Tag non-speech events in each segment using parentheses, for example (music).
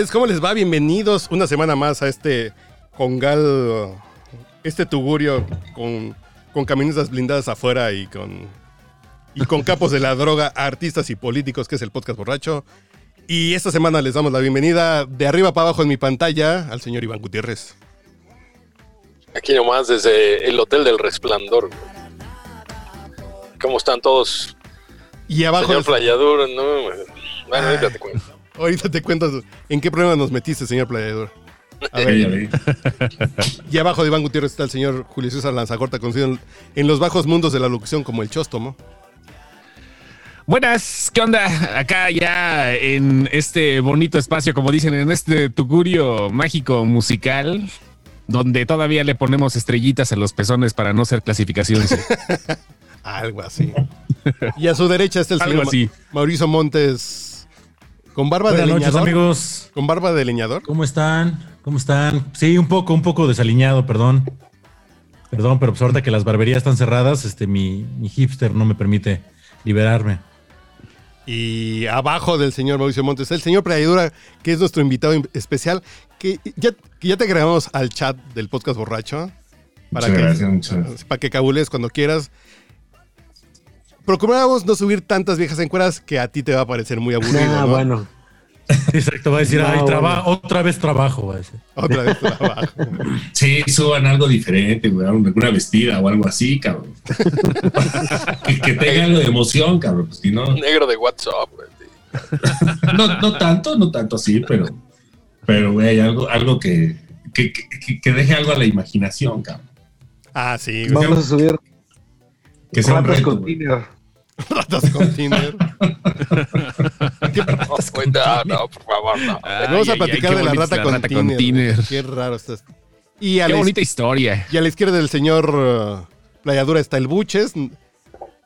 Señores, ¿cómo les va? Bienvenidos una semana más a este congal, este tugurio con, con camionetas blindadas afuera y con, y con capos de la droga artistas y políticos, que es el podcast borracho. Y esta semana les damos la bienvenida de arriba para abajo en mi pantalla al señor Iván Gutiérrez. Aquí nomás desde el Hotel del Resplandor. ¿Cómo están todos? Y abajo, Señor no. güey. Bueno, ahorita te cuento. Ahorita te cuento en qué problema nos metiste, señor Playador. A ver, y abajo de Iván Gutiérrez está el señor Julio César Lanzagorta, conocido en, los bajos mundos de la locución como el Chóstomo. Buenas, ¿qué onda? Acá ya en este bonito espacio, como dicen, en este tugurio mágico musical, donde todavía le ponemos estrellitas a los pezones para no ser clasificación. C. (laughs) Algo así. Y a su derecha está el Algo señor así. Mauricio Montes con barba Buenas de noches, leñador. amigos. Con barba de leñador. ¿Cómo están? ¿Cómo están? Sí, un poco, un poco desaliñado, perdón. Perdón, pero pues ahorita que las barberías están cerradas, este, mi, mi hipster no me permite liberarme. Y abajo del señor Mauricio Montes, el señor Playadura, que es nuestro invitado especial, que ya, que ya te agregamos al chat del podcast borracho. Para Muchas que, gracias, muchas gracias. para que cabules cuando quieras. Procuramos no subir tantas viejas encueras que a ti te va a parecer muy aburrido. Ah, ¿no? bueno. (laughs) Exacto, va a decir, No, ay, traba- bueno. otra vez trabajo. va a decir. Otra vez trabajo. (laughs) Sí, suban algo diferente, güey, alguna vestida o algo así, cabrón. (laughs) que, que tenga algo de emoción, cabrón. Pues, si no, Negro de WhatsApp, güey. no, no tanto, no tanto así, pero, pero, güey, algo, algo que, que, que, que deje algo a la imaginación, cabrón. Ah, sí. Vamos a subir Que sea un (laughs) ratas con. Tinder. (laughs) Ratas con. No, no, por favor, no. Ay, Vamos a ay, platicar ay, qué de la rata, con, rata Tinder. Tinder. Qué raro estás. Y a, Qué la, bonita historia. y a la izquierda del señor uh, Playadura está el Buches.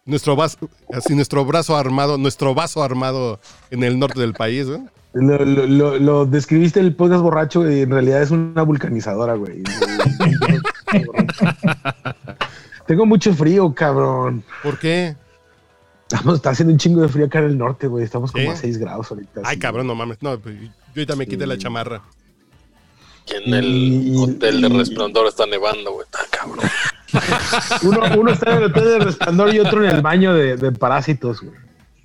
Nuestro, vas- así, nuestro brazo armado, nuestro vaso armado en el norte del país. ¿eh? Lo, lo, lo, lo describiste el podcast borracho y en realidad es una vulcanizadora, güey. (laughs) Tengo mucho frío, cabrón. ¿Por qué? Estamos, está haciendo un chingo de frío acá en el norte, güey. Estamos como a 6 grados ahorita. Ay, cabrón, no mames. No, pues, yo ahorita me quité la chamarra. Y en el Y- Hotel del Resplandor está nevando, güey. Está cabrón. (laughs) Uno, uno está en el hotel de resplandor y otro en el baño de, de parásitos, güey.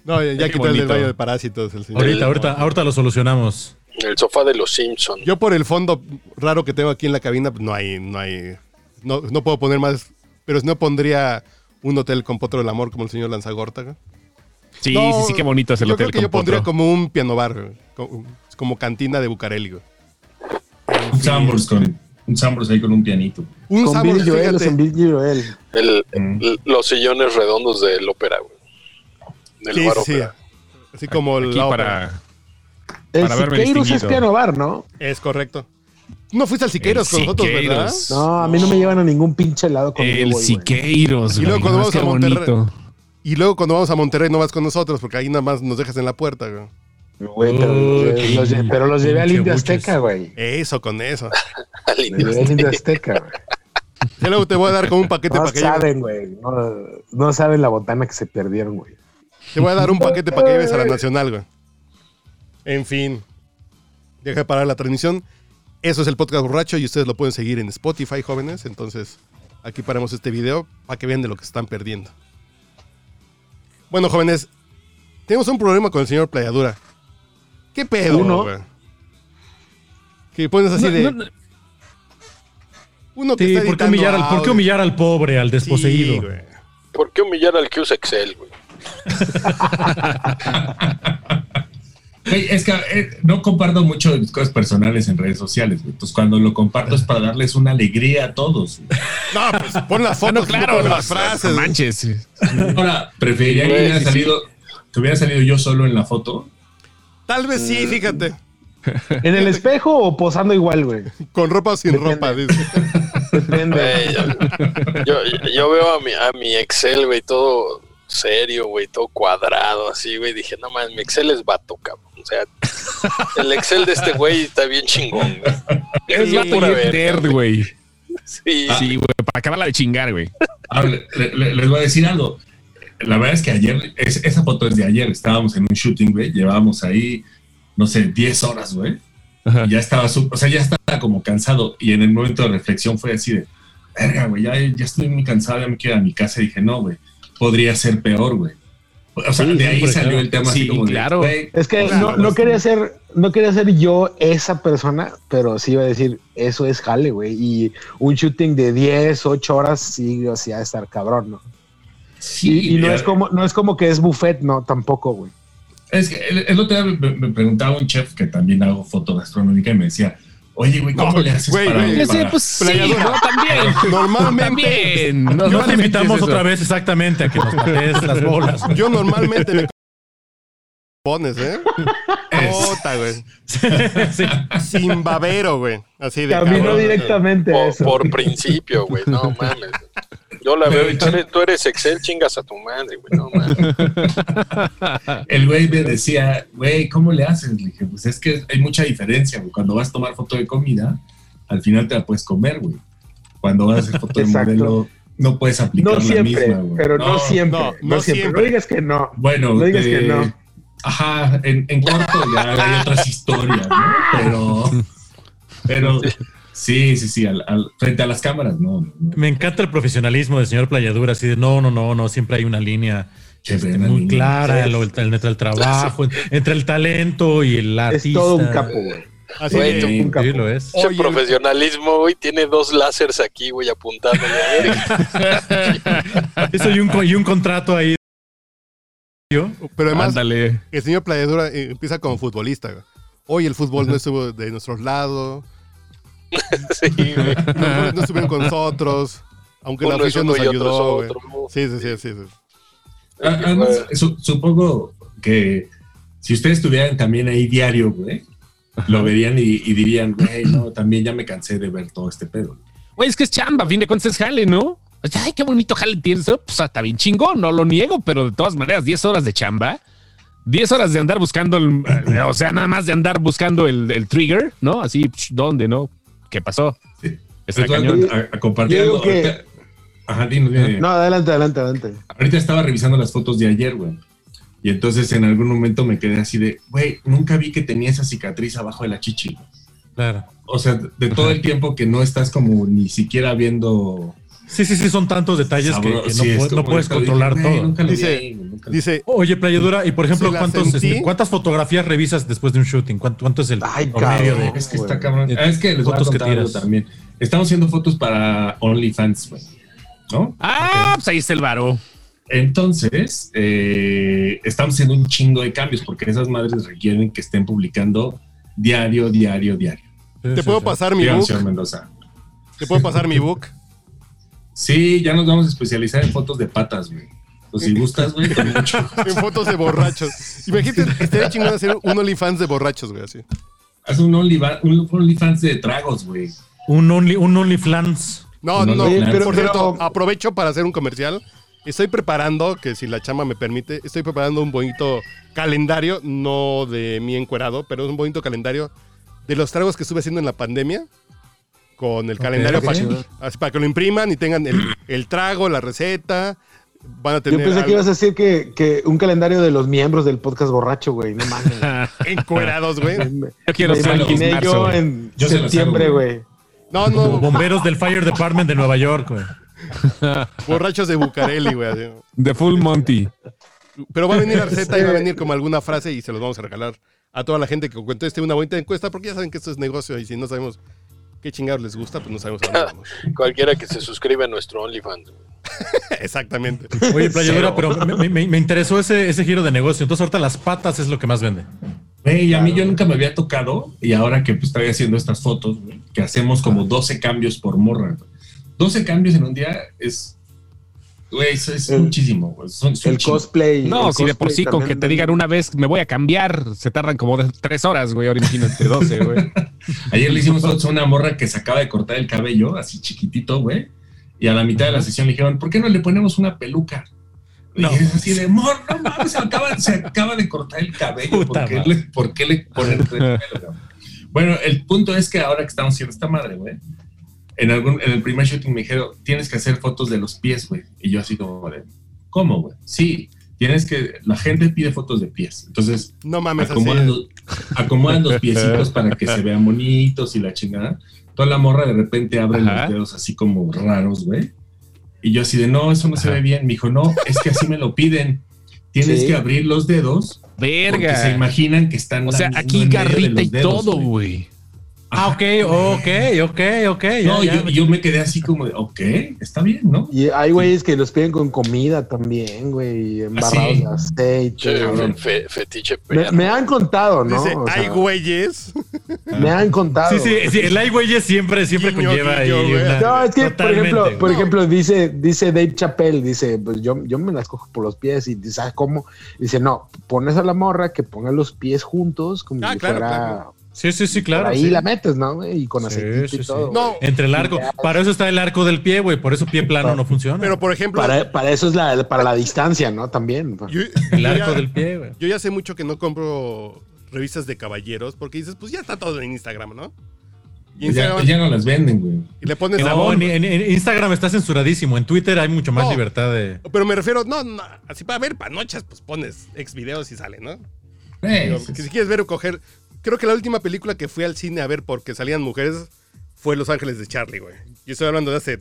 No, ya, ya Qué quité el del baño de parásitos. El señor. Ahorita, ahorita, ahorita lo solucionamos. En el sofá de los Simpsons. Yo por el fondo raro que tengo aquí en la cabina, pues, no hay, no hay, no, no puedo poner más, pero si no pondría un hotel con potro del amor como el señor Lanzagorta. Sí, No, sí, sí, qué bonito es el yo hotel. creo que yo pondría como un piano bar, güey, como, como cantina de Bucareli. güey. Un Sambors con un Sambors ahí con un pianito. Un Con Joel, Joel. El, Mm. el- los sillones redondos del ópera, güey. Del Sí, bar sí, sí. ópera. Así como Aquí la ópera. para. El Para verme Siqueiros es piano bar, ¿no? Es correcto. No fuiste al Siqueiros El con nosotros, ¿verdad? Siqueiros. No, a mí no me llevan a ningún pinche helado con El Siqueiros. Y luego güey, cuando vamos a Monterrey- bonito. Y luego cuando vamos a Monterrey no vas con nosotros porque ahí nada más nos dejas en la puerta. güey. Güey, pero, Uy, los, pero (laughs) los llevé al Indio. Azteca, güey. Eso, con eso. Al Los indio. llevé al Indio Azteca, güey. Y luego te voy a dar como un paquete No para que lleves. saben, güey. No, no saben la botana que se perdieron, güey. Te voy a dar un paquete para que lleves a la Nacional, güey. En fin. Deja de parar la transmisión. Eso es el podcast borracho y ustedes lo pueden seguir en Spotify, jóvenes. Entonces, aquí paramos este video para que vean de lo que se están perdiendo. Bueno, jóvenes, tenemos un problema con el señor Playadura. ¿Qué pedo, Uno. Que pones así No, de. no, no. uno que Sí, está ¿por qué, humillar al, ¿por qué humillar al pobre, al desposeído? Sí. ¿Por qué humillar al que usa Excel, güey? (laughs) (laughs) Es que eh, no comparto mucho mis cosas personales en redes sociales, güey. Entonces, cuando lo comparto es para darles una alegría a todos. güey. No, pues pon las (laughs) fotos, no, claro, no, las frases. manches. Ahora, preferiría que hubiera sí, sí. salido, que hubiera salido yo solo en la foto. Tal vez sí, fíjate. ¿En el espejo o posando igual, güey? Con ropa o sin Depende. ropa, dice. Depende. Yo- yo veo a mi, a mi Excel, güey, todo serio, güey, todo cuadrado, así, güey. Dije, no mames, mi Excel es vato, cabrón. O sea, el Excel de este güey está bien chingón, güey. Es vato güey. Sí, Sí, güey, para acabarla de chingar, güey. Ahora, le- le- les voy a decir algo. la verdad es que ayer, es- esa foto es de ayer, estábamos en un shooting, güey, llevábamos ahí, no sé, 10 horas, güey. Ya estaba, su- o sea, ya estaba como cansado. Y en el momento de reflexión fue así de, verga, güey, ya, ya estoy muy cansado, ya me quiero ir a mi casa. Y dije, no, güey, podría ser peor, güey. O sea, Sí, de ahí salió claro. el tema así Sí, como de, claro. Es que Claro, no, quería ser, no quería ser yo esa persona, pero sí iba a decir, eso es jale, güey. Y un shooting de 10, 8 horas, sí, o sea, estar cabrón, ¿no? sí, Y, y no es como, no es como que es buffet, no, tampoco, güey. Es que el, el otro día me, me preguntaba un chef que también hago foto gastronómica y me decía, oye, güey, ¿cómo No, le haces güey, para, güey. para- Sí, pues sí. ¿no? (laughs) También. Normalmente, También. No, te invitamos otra vez exactamente a que nos patees las bolas. yo normalmente me pones, ¿eh? Es- Puta, güey. (laughs) Sí. Sin babero, güey. Así de Caminó cabrón. directamente a eso. por principio, güey, no mames. Yo la veo y tú eres, (laughs) tú eres Excel, chingas a tu madre, güey, no mames. (laughs) El güey me decía, güey, ¿cómo le haces? Le dije, pues es que hay mucha diferencia, güey. Cuando vas a tomar foto de comida, al final te la puedes comer, güey. Cuando vas a hacer foto de modelo, no puedes aplicar No la siempre, misma, güey. pero no, siempre. no, No, no siempre. siempre. No digas que no. Bueno, No digas de- que no. Ajá, en, en corto ya hay otras historias, ¿no? Pero, (laughs) pero sí, sí, sí, al- al- frente a las cámaras, no. no, no. Me encanta el profesionalismo del señor Playadura, así de no, no, no, no, siempre hay una línea este, muy línea. clara Sí. lo- el- entre el trabajo, entre el talento y el Es artista. todo un capo, güey. Así Güey, de- tú- Un capo. Sí, lo es. Ese Oye, profesionalismo, güey, tiene dos láseres aquí, güey, apuntando. (laughs) Eso y un, y un contrato ahí. Yo, Pero además, Ándale. el señor Playadura eh, empieza como futbolista, güey. Hoy el fútbol no estuvo de nuestros lados, (laughs) Sí, güey. no, no estuvieron con nosotros, aunque la Uno afición nos ayudó, güey. Sí, sí, sí, sí, sí. Ah, Además, su- supongo que si ustedes estuvieran también ahí diario, güey, lo verían y, y dirían, güey, no, también ya me cansé de ver todo este pedo. Güey, es que es chamba, a fin de cuentas es jale, ¿no? O sea, Ay, qué bonito jale tienes. Pues está bien chingón, no lo niego, pero de todas maneras, 10 horas de chamba, 10 horas de andar buscando, el, eh, o sea, nada más de andar buscando el, el trigger, ¿no? Así, psh, ¿dónde, no? ¿Qué pasó? Sí. Está Pero tú, cañón. a, a compartir Yo algo, digo que- ahorita- Ajá, dime, dime. No, adelante, adelante, adelante. Ahorita estaba revisando las fotos de ayer, güey. Y entonces en algún momento me quedé así de, güey, nunca vi que tenía esa cicatriz abajo de la chichi. claro. O sea, de todo el tiempo que no estás como ni siquiera viendo... Sí, sí, sí, son tantos detalles que, sabor- que sí, no, puedes de- controlar todo. nunca vi Dice- nunca Dice, Oye, Playadura, y por ejemplo, Se la ¿cuántos, sentí. este, ¿cuántas fotografías revisas después de un shooting? ¿Cuánto, cuánto es el Ay, promedio cabrón. de Es que está cabrón. De Ah, es que les voy a fotos que tiras. también. Estamos haciendo fotos para OnlyFans, güey. ¿No? Ah, pues ahí está el varo. Entonces, eh, estamos haciendo un chingo de cambios porque esas madres requieren que estén publicando diario, diario, diario. Sí, ¿te sí, puedo sí. pasar mi book? ¿Te puedo pasar mi book? Sí, ya nos vamos a especializar en fotos de patas, güey. Pues si gustas, güey, con mucho. (laughs) En fotos de borrachos. Imagínate, estaría chingón hacer un OnlyFans de borrachos, güey, así. Haz un OnlyFans un OnlyFans de tragos, güey. Un Only, un OnlyFans. No, No, no, claro. Por Pero- cierto, pero- aprovecho para hacer un comercial. Estoy preparando, que si la chama me permite, estoy preparando un bonito calendario, no de mi encuerado, pero es un bonito calendario de los tragos que estuve haciendo en la pandemia. Con el calendario ok. para, así para que lo impriman y tengan el, el trago, la receta. Van a Yo tener pensé que ibas a decir que, que un calendario de los miembros del podcast borracho, güey. No mames. (laughs) encuerados, güey. Yo quiero me imaginé marzo, yo güey. en Yo septiembre, güey. No, no, Bomberos del Fire Department de Nueva York, güey. (laughs) borrachos de Bucareli, güey. The Full Monty. Pero va a venir (laughs) la receta y va a venir como alguna frase y se los vamos a regalar a toda la gente que conteste una bonita encuesta, porque ya saben que esto es negocio y si no sabemos qué chingados les gusta, pues no sabemos a dónde (laughs) vamos. Cualquiera que se suscriba a nuestro OnlyFans. (laughs) Exactamente. Oye, Playadura, pero me, me- me interesó ese, ese giro de negocio. Entonces, ahorita las patas es lo que más vende. Güey, a mí yo nunca me había tocado y ahora que pues, estoy haciendo estas fotos, que hacemos como 12 cambios por morra. güey. 12 cambios en un día es, güey, es, es El- muchísimo. güey. Son- son El chingos. cosplay. No, el si de por sí con que te digan una vez me voy a cambiar, se tardan como de tres horas, güey. Ahora imagínate 12, güey. (laughs) Ayer le hicimos a una morra que se acaba de cortar el cabello, así chiquitito, güey. Y a la mitad de la sesión le dijeron, ¿por qué no le ponemos una peluca? No. Y es así de, mor, no mames, se acaba, se acaba de cortar el cabello. Puta ¿Por qué, madre. le, por qué le ponen (laughs) el pelo? Bueno, el punto es que ahora que estamos haciendo esta madre, güey, en, algún, en el primer shooting me dijeron, tienes que hacer fotos de los pies, güey. Y yo así como de, ¿cómo, güey? Sí, tienes que, la gente pide fotos de pies. Entonces, No mames, así. acomodan, los, acomodan los piecitos para que se (laughs) vean bonitos y la chingada. Toda la morra de repente abre Ajá. los dedos así como raros, güey. Y yo así de, no, eso no se ve bien. Me dijo, no, es que así me lo piden. Tienes Sí. que abrir los dedos porque se Verga. imaginan que están O sea, aquí garrita y dedos, todo, güey. Ah, ok, ok, ok, ok. No, ya. yo, yo me quedé así como de, ok, está bien, ¿no? Y hay güeyes que los piden con comida también, güey, embarrados ¿Ah, sí? de aceite. Che, güey. fe- fetiche Me, me han contado, ¿no? Dice, O sea, hay güeyes. Me han contado. Sí, sí, sí, el ay, güey, siempre, siempre Guiño, conlleva ahí guiño, una- No, es que, por ejemplo, güey. por ejemplo, dice, dice Dave Chappelle, dice, pues yo, yo me las cojo por los pies y dice, ¿sabes cómo? Dice, no, pones a la morra que ponga los pies juntos como Ah, si claro, fuera claro. Sí, sí, sí, por claro. ahí sí. la metes, ¿no? güey? Y con Sí, aceitito sí, y sí. todo. No. Entre el arco. Para eso está el arco del pie, güey. Por eso pie plano no funciona. Pero por ejemplo, Para, para eso es la, para la distancia, ¿no? También. yo, (laughs) el arco ya, del pie, güey. yo ya sé mucho que no compro revistas de caballeros porque dices, pues ya está todo en Instagram, ¿no? Y, Ya, Instagram- ya no las venden, güey. y le pones No, en, en- en Instagram está censuradísimo. En Twitter hay mucho más No. libertad de. Pero me refiero, no, no, así para ver panochas, pues pones ex videos y sale, ¿no? Eh, Digo, sí, que sí. si quieres ver o coger. Creo que la última película que fui al cine a ver porque salían mujeres fue Los Ángeles de Charlie, güey. Yo estoy hablando de hace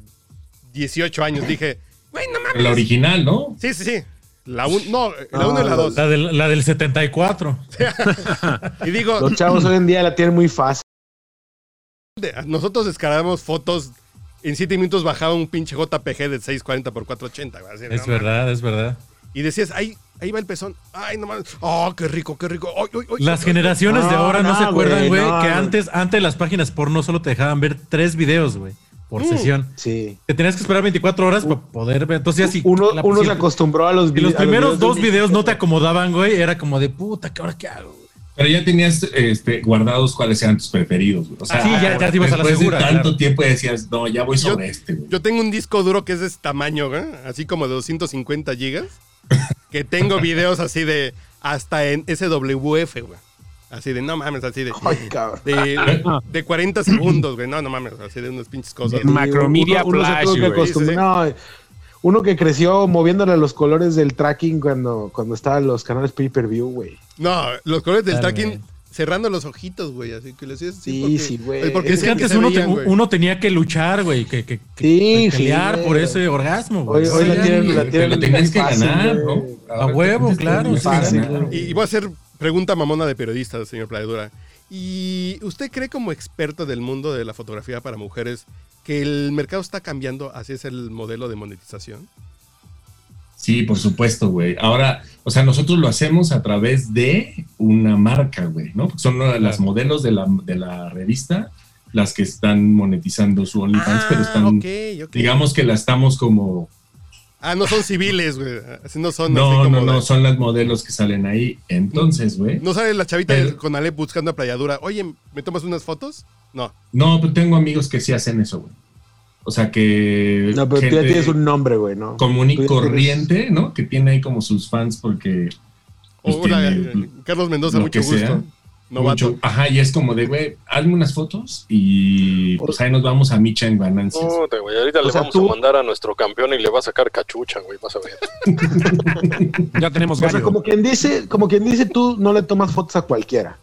18 años. Dije, güey, no mames. La original, ¿no? Sí, sí, sí. La un, no, la No, 1 y la la- 2. La del, la del 74. (laughs) Y digo, Los chavos hoy en día la tienen muy fácil. nosotros descargábamos fotos. En 7 minutos bajaba un pinche JPG de 640 por 480. güey, así, Es no verdad, es verdad. Y decías, ahí, ahí va el pezón. Ay, no mames. Oh, qué rico, qué rico. Ay, ay, ay, Las generaciones de ahora no, no, se acuerdan, güey, no, que no. antes, antes las páginas porno solo te dejaban ver tres videos, güey, por Mm. sesión. Sí. Te tenías que esperar 24 horas para poder ver. Entonces, ya si Uno, la- uno se acostumbró a los si vi- los primeros dos de- videos no te acomodaban, güey, era como de puta, ¿qué ahora qué hago? güey? Pero ya tenías este, guardados cuáles eran tus preferidos, güey. O sea, Ah, sí, ya- ya te ibas a la después segura, de tanto claro. tiempo decías, no, ya voy sobre Yo- este, güey. Yo tengo un disco duro que es de este tamaño, güey, así como de 250 gigas, que tengo videos así de hasta en SWF, güey. Así de, no mames, así de, Ay, cabrón. de, de 40 segundos, güey. No, no mames, así de unas pinches cosas. Macromedia uno, Flash, que güey. No, uno que creció moviéndole los colores del tracking cuando, cuando estaban los canales pay-per-view, güey. No, los colores del tracking. Cerrando los ojitos, güey. Así que le hacías así. Sí, porque- sí, güey. Porque Es que antes uno, te- veían, uno tenía que luchar, güey, que, que, Sí, que pelear sí, por güey. ese orgasmo, güey. Hoy, hoy la tienen, la tienen lo tenías que fácil, ganar, güey. ¿no? A huevo, claro, fácil. Y, y voy a hacer pregunta mamona de periodista, señor Playadura. ¿Y usted cree como experto del mundo de la fotografía para mujeres que el mercado está cambiando hacia ese el modelo de monetización? Sí, por supuesto, güey. Ahora, o sea, nosotros lo hacemos a través de una marca, güey, ¿no? Son una de las modelos de la, de la revista las que están monetizando su OnlyFans, pero están, Ah, ok, ok. digamos que la estamos como... Ah, no son civiles, güey. No son así No, como no, no, de- son las modelos que salen ahí. Entonces, güey. No sale la chavita Pero- con Alep buscando a Playadura. Oye, ¿me tomas unas fotos? No. No, pero tengo amigos que sí hacen eso, güey. O sea, que... No, pero tú ya tienes un nombre, güey, ¿no? común y corriente, ¿no? Que tiene ahí como sus fans porque... pues, Hola, tiene eh, Carlos Mendoza, lo mucho que gusto. sea. Novato. mucho- ajá, y es como de, güey, hazme unas fotos y pues ahí nos vamos a Micha en ganancias. Puta, güey, ahorita O le sea, vamos tú- a mandar a nuestro campeón y le va a sacar cachucha, güey, vas a ver. (laughs) Ya tenemos O sea, como quien dice, como quien dice, tú no le tomas fotos a cualquiera.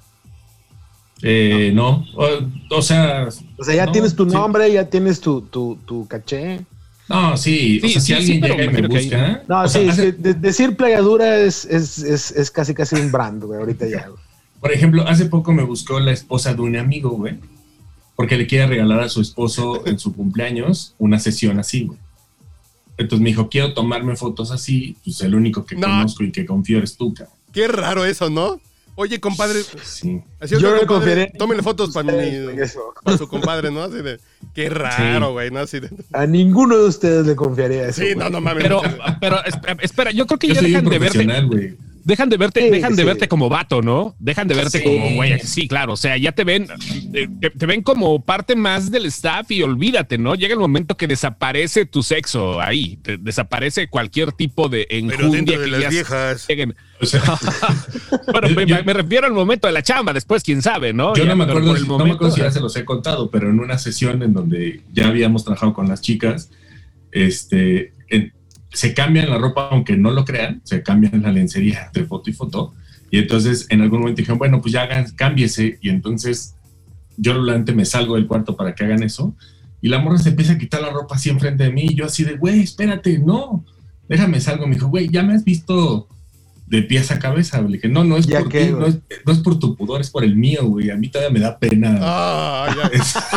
Eh, no, o, o sea... O sea, ya no, tienes tu sí. nombre, ya tienes tu, tu, tu caché. No, sí, o sea, sí, si alguien llega y me busca... No, o sea, sí, hace- sí, de- decir playadura es, es, es, es casi casi un brand, güey, ahorita ya. güey. Por ejemplo, hace poco me buscó la esposa de un amigo, güey, porque le quiere regalar a su esposo en su cumpleaños una sesión así, güey. Entonces me dijo, quiero tomarme fotos así, pues el único que No. conozco y que confío eres tú, cabrón. Qué raro eso, ¿no? Oye, compadre. Sí. Yo le compadre, confiaré. Tómele fotos para mi, (laughs) para su compadre, ¿no? Así de. Qué raro, güey, ¿no? Así de. A ninguno de ustedes le confiaría eso. Sí, no, no mames. Pero, pero esp- espera, yo creo que Yo ya dejan de verte, dejan de verte, Sí, dejan de verte como vato, ¿no? Dejan de verte Sí. como güey. Sí, claro. O sea, ya te ven, te, te ven como parte más del staff y olvídate, ¿no? Llega el momento que desaparece tu sexo ahí, te- desaparece cualquier tipo de Pero enjundia dentro de que las viejas. lleguen. O sea, (laughs) Bueno, me, Yo- me refiero al momento de la chamba, después quién sabe, ¿no? yo Ya, no me acuerdo, por el si- no me momento, acuerdo si ya se los he contado, pero en una sesión en donde ya habíamos trabajado con las chicas, este, en- se cambian la ropa, aunque no lo crean, se cambian la lencería entre foto y foto. Y entonces en algún momento dijeron, bueno, pues ya hagan, cámbiese. Y entonces yo realmente me salgo del cuarto para que hagan eso. Y la morra se empieza a quitar la ropa así enfrente de mí. Y yo así de, güey, espérate, no, déjame salgo. Me dijo, güey, ya me has visto de pies a cabeza. Le dije, no, no es ¿Ya por qué, ti, no es, no es por tu pudor, es por el mío, güey. A mí todavía me da pena. Ah, ya.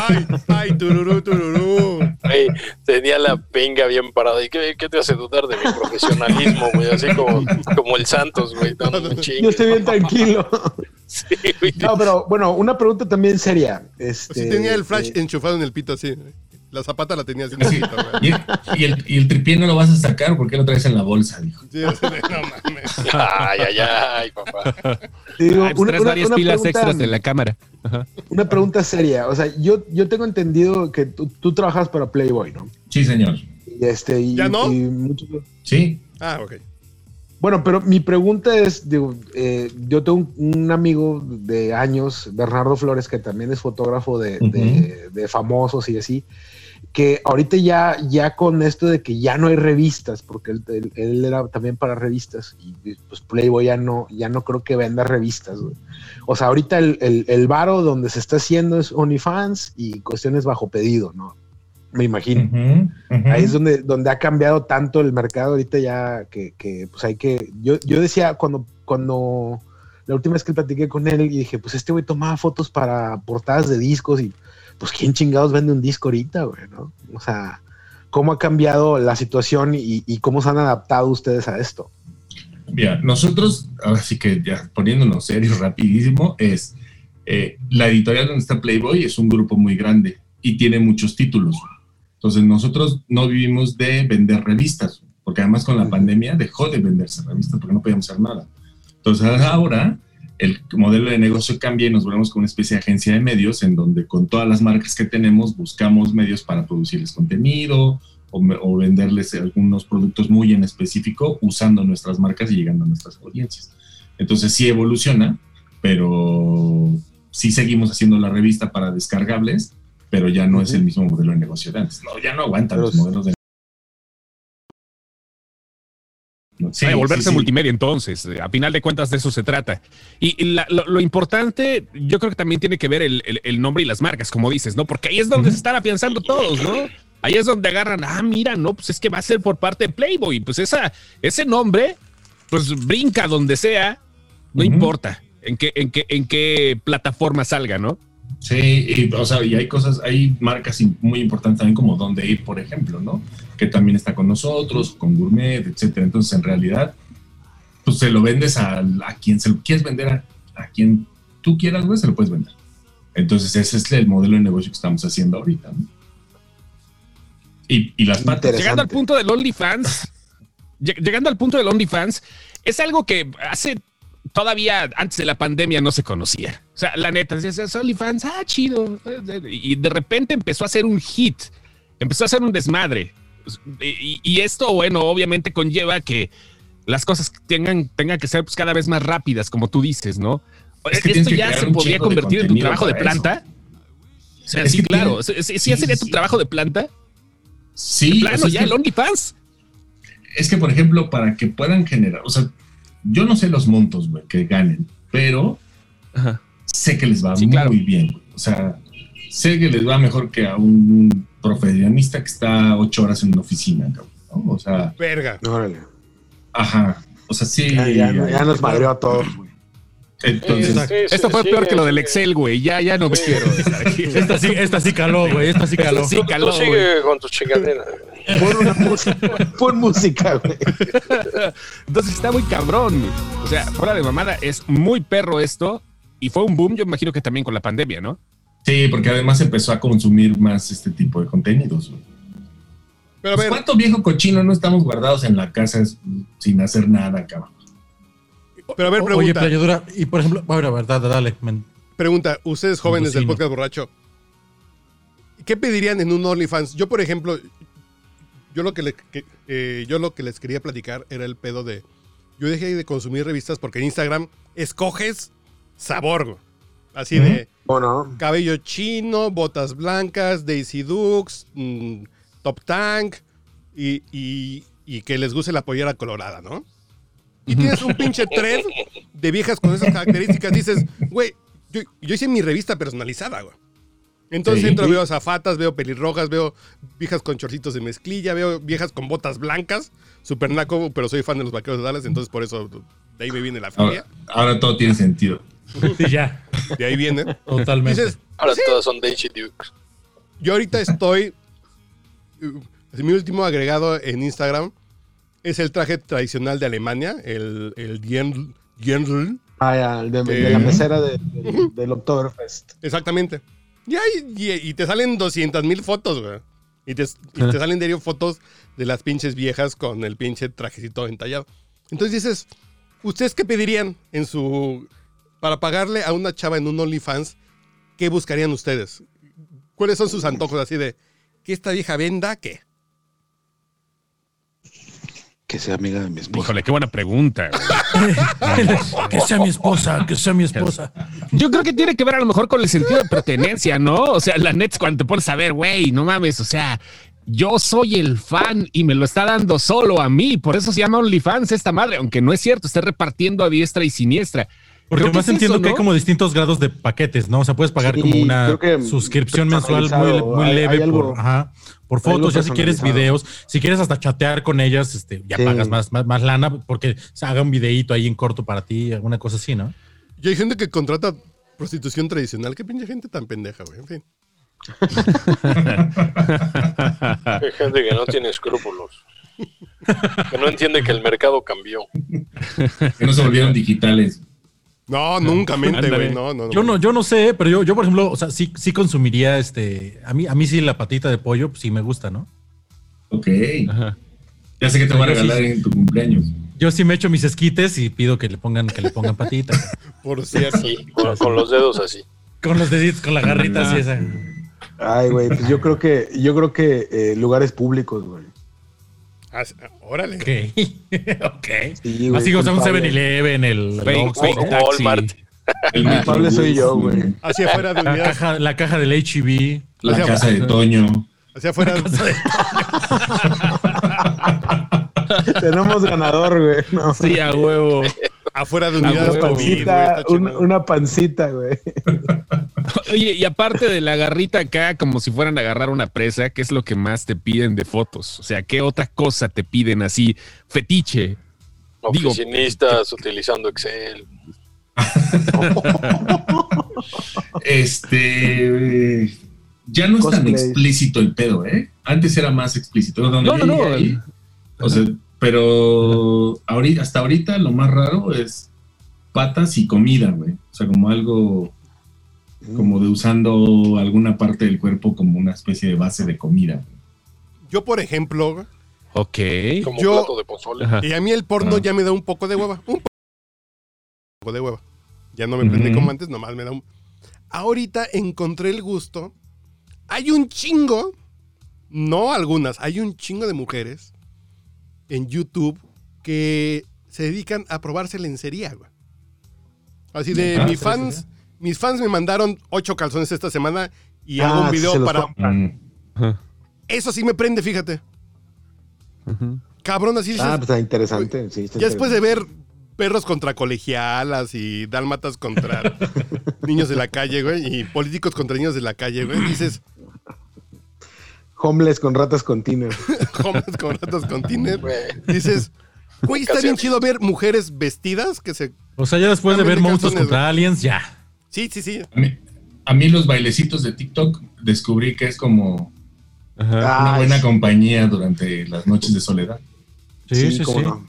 Ay, ay, tururú, tururú. Güey, tenía la pinga bien parada. ¿Y qué, qué te hace dudar de mi profesionalismo, güey? Así como, como el Santos, güey. (laughs) Yo estoy bien tranquilo. (laughs) Sí, güey. No, pero bueno, una pregunta también seria. Este, Sí, tenía el flash eh, enchufado en el pito así. La zapata la tenía pito, güey. Y, y el, y el tripié no lo vas a sacar porque lo traes en la bolsa, dijo. Sí, no mames. (laughs) Ay, ay, ay, papá. digo, Ay, pues una, traes una- varias una pilas pregunta- extras de la cámara. Una pregunta seria. O sea, yo, yo tengo entendido que tú, tú trabajas para Playboy, ¿no? Sí, señor. Y este, y, ¿Ya no? y muchos- Sí. Ah, ok. Bueno, pero mi pregunta es, digo, eh, yo tengo un, un amigo de años, Bernardo Flores, que también es fotógrafo de- de famosos y así, que ahorita ya, ya con esto de que ya no hay revistas, porque él, él- él era también para revistas, y pues Playboy ya no, ya no creo que venda revistas. O sea, ahorita el, el, el varo donde se está haciendo es OnlyFans y cuestiones bajo pedido, ¿no? Me imagino. Ahí es donde, donde ha cambiado tanto el mercado ahorita ya que, que, pues hay que. Yo, yo decía cuando, cuando la última vez que platiqué con él y dije, pues este güey tomaba fotos para portadas de discos y pues quién chingados vende un disco ahorita, güey, ¿no? O sea, cómo ha cambiado la situación y, y cómo se han adaptado ustedes a esto. Mira, nosotros, ahora sí que ya poniéndonos serios rapidísimo, es eh, la editorial donde está Playboy es un grupo muy grande y tiene muchos títulos. Entonces nosotros no vivimos de vender revistas, porque además con la pandemia dejó de venderse revistas porque no podíamos hacer nada. Entonces ahora el modelo de negocio cambia y nos volvemos con una especie de agencia de medios en donde con todas las marcas que tenemos buscamos medios para producirles contenido o, o venderles algunos productos muy en específico usando nuestras marcas y llegando a nuestras audiencias. Entonces sí evoluciona, pero sí seguimos haciendo la revista para descargables, pero ya no es el mismo modelo de negocio de antes. No, ya no aguantan Pero los modelos de sí, Ay, volverse sí, sí. multimedia entonces, eh, a final de cuentas de eso se trata. Y, la- lo, lo importante, yo creo que también tiene que ver el, el- el nombre y las marcas, como dices, ¿no? Porque ahí es donde se están afianzando todos, ¿no? Ahí es donde agarran, ah, mira, no, pues es que va a ser por parte de Playboy, pues esa, ese nombre, pues brinca donde sea, no importa en qué, en qué, en qué plataforma salga, ¿no? Sí, y, o sea, y hay cosas, hay marcas muy importantes también como Donde Ir, por ejemplo, ¿no? Que también está con nosotros, con Gourmet, etcétera. Entonces, en realidad, pues se lo vendes a, a quien se lo quieres vender, a, a quien tú quieras, güey, se lo puedes vender. Entonces, ese es el modelo de negocio que estamos haciendo ahorita, ¿no? Y, y las patas. Llegando al punto del OnlyFans, lleg- llegando al punto del OnlyFans, es algo que hace todavía antes de la pandemia no se conocía. O sea, la neta, decías OnlyFans, ah, chido. Y de repente empezó a ser un hit, empezó a ser un desmadre. Y, y esto, bueno, obviamente conlleva que las cosas tengan, tengan que ser pues, cada vez más rápidas, como tú dices, ¿no? Es que esto ya se podría convertir en tu trabajo de planta. O sea, sí, claro. tiene- Sí, sí, sí, ya sería tu trabajo de planta. Sí, plano, o sea, es ya que- el OnlyFans. es que, por ejemplo, para que puedan generar, o sea, yo no sé los montos, güey, que ganen, pero Ajá. sé que les va muy claro. bien. O sea, sé que les va mejor que a un profesionista que está ocho horas en una oficina, cabrón, ¿no? O sea, Verga. Órale. ajá. O sea, sí. Ya, ya- ya nos madreó a todos, güey. Entonces, Exacto. Sí, sí, Esto fue sí, peor que lo del. Excel, güey. Ya, ya no me quiero. Esta sí, esta sí caló, güey. Esta sí caló. Sí, Tú caló, güey. sigue con tus chingaderas. Pon una música, pon música, güey. Entonces está muy cabrón. güey. O sea, fuera de mamada, es muy perro esto. Y fue un boom, yo imagino que también con la pandemia, ¿no? Sí, porque además empezó a consumir más este tipo de contenidos. Pero a Pues, ver, ¿Cuánto viejo cochino no estamos guardados en la casa sin hacer nada, cabrón? pero a ver, Oye, pregunta. playadura. Y por ejemplo, a ver, a ver, dale, men. Pregunta, ustedes jóvenes del podcast borracho, ¿qué pedirían en un OnlyFans? Yo, por ejemplo, yo lo que, le- que, eh, yo lo que les quería platicar era el pedo de, yo dejé de consumir revistas porque en Instagram escoges sabor, güey. Así de Bueno, cabello chino, botas blancas, Daisy Dukes, mm, Top Tank y, y- y que les guste la pollera colorada, ¿no? Y tienes un pinche thread de viejas con esas características. Dices, güey, yo, yo hice mi revista personalizada, güey. Entonces Sí. entro, veo zafatas, veo pelirrojas, veo viejas con chorcitos de mezclilla, veo viejas con botas blancas, super naco, pero soy fan de los vaqueros de Dallas, entonces por eso de ahí me viene la Ahora, filia. ahora todo tiene sentido. Sí, ya, De ahí viene. totalmente. Dices, Ahora todas son Daisy Dukes. yo ahorita estoy. Mi último agregado en Instagram es el traje tradicional de Alemania, el, el. Ah, ya, el de, de Eh. la mesera de- del- del Oktoberfest. Exactamente. Y, ahí- y, y te salen 200 mil fotos, güey. Y te, y te (laughs) salen diario fotos de las pinches viejas con el pinche trajecito entallado. Entonces dices, ¿ustedes qué pedirían en su. Para pagarle a una chava en un OnlyFans? ¿Qué buscarían ustedes? ¿Cuáles son sus antojos así de que esta vieja venda qué? Que sea amiga de mi esposa. Híjole, qué buena pregunta. (laughs) que sea mi esposa, que sea mi esposa. Yo creo que tiene que ver a lo mejor con el sentido de pertenencia, ¿no? O sea, la net cuando te pones a ver, güey, no mames, o sea, yo soy el fan y me lo está dando solo a mí, por eso se llama OnlyFans esta madre, aunque no es cierto, está repartiendo a diestra y siniestra. Porque Creo que más es entiendo eso, que hay como distintos grados de paquetes, ¿no? O sea, puedes pagar Sí, como una suscripción mensual muy, leve hay algo- por, ajá, fotos, ya si quieres videos, si quieres hasta chatear con ellas, este, ya Sí. pagas más, más, más lana porque se haga un videíto ahí en corto para ti, alguna cosa así, ¿no? Y hay gente que contrata prostitución tradicional. Qué pinche gente tan pendeja, güey. En fin. (laughs) Hay gente que no tiene escrúpulos. Que no entiende que el mercado cambió. Que no se volvieron digitales. No, nunca mente, güey. No, no, no. Yo no, yo no sé, pero yo, yo por ejemplo, o sea, sí, sí consumiría este, a mí, a mí sí la patita de pollo, pues sí me gusta, ¿no? Ok. Ajá. Ya sé que te voy a sí- regalar en tu cumpleaños. Yo sí me echo mis esquites y pido que le pongan, que le pongan patita. (laughs) Por cierto. Sí, con, con los dedos así. con los deditos, con la garrita así esa. Ay, güey, pues yo creo que, yo creo que eh, lugares públicos, güey. Ah, órale. Ok. (laughs) ok. Sí, güey, Así como un culpable. 7-Eleven, el Oxxo, ¿no? taxi. Walmart. El culpable soy yo, güey. Hacia afuera de la unidad. caja, la caja del HEB. La Hacia- casa de Toño. Hacia (laughs) afuera. Tenemos ganador, güey. No. Sí, a huevo. Afuera de unidades huevo. COVID, güey, un- una pancita, güey. (laughs) Oye, y aparte de la garrita acá, como si fueran a agarrar una presa, ¿qué es lo que más te piden de fotos? O sea, ¿qué otra cosa te piden así? Fetiche. Digo, Oficinistas utilizando Excel. (laughs) Este. Ya no es tan explícito el pedo, ¿eh? Antes era más explícito. Donde No, no, no. ahí, o sea, pero ahorita, hasta ahorita lo más raro es patas y comida, güey. O sea, como algo como de usando alguna parte del cuerpo como una especie de base de comida. güey. Yo, por ejemplo, Ok. Como Yo- plato de pozole. Ajá. y a mí el porno Ah. ya me da un poco de hueva. Un poco de hueva. Ya no me prende Ujú. como antes, nomás me da un. Ahorita encontré el gusto. Hay un chingo, no algunas, hay un chingo de mujeres en YouTube que se dedican a probarse lencería, güey. Así de, Ah, mis fans, mis fans me mandaron ocho calzones esta semana y Ah, hago un video para... Mm. Eso sí me prende, fíjate. Cabrón, así dices, Ah, pues está interesante. Sí, está Ya después de ver perros contra colegialas y dálmatas contra (laughs) niños de la calle, güey, y políticos contra niños de la calle, güey, dices, Homeless con ratas continuas. hombres con ratas con tiner, (laughs) dices, güey, está bien chido ver mujeres vestidas que se... O sea, ya después de ver monstruos contra aliens, ya. Sí, sí, sí. A mí, a mí los bailecitos de TikTok descubrí que es como Ajá. una Ah, buena compañía durante las noches de soledad. Sí, sí, sí. no.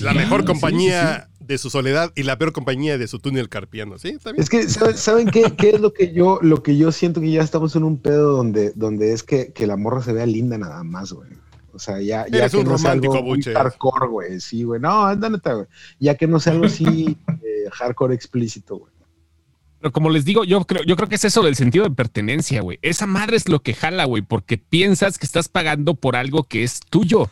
la Sí, mejor sí, compañía de su soledad y la peor compañía de su túnel carpiano, ¿sí? ¿Está bien? Es que, ¿saben, saben qué, qué es lo que yo, lo que yo siento que ya estamos en un pedo donde, donde es que, que la morra se vea linda nada más, güey. O sea, ya, ya Eres que un no sea romántico, algo muy hardcore, güey. Sí, güey. No, neta, güey. Ya que no sea algo así (laughs) eh, hardcore explícito, güey. Pero como les digo, yo creo, yo creo que es eso del sentido de pertenencia, güey. Esa madre es lo que jala, güey, porque piensas que estás pagando por algo que es tuyo.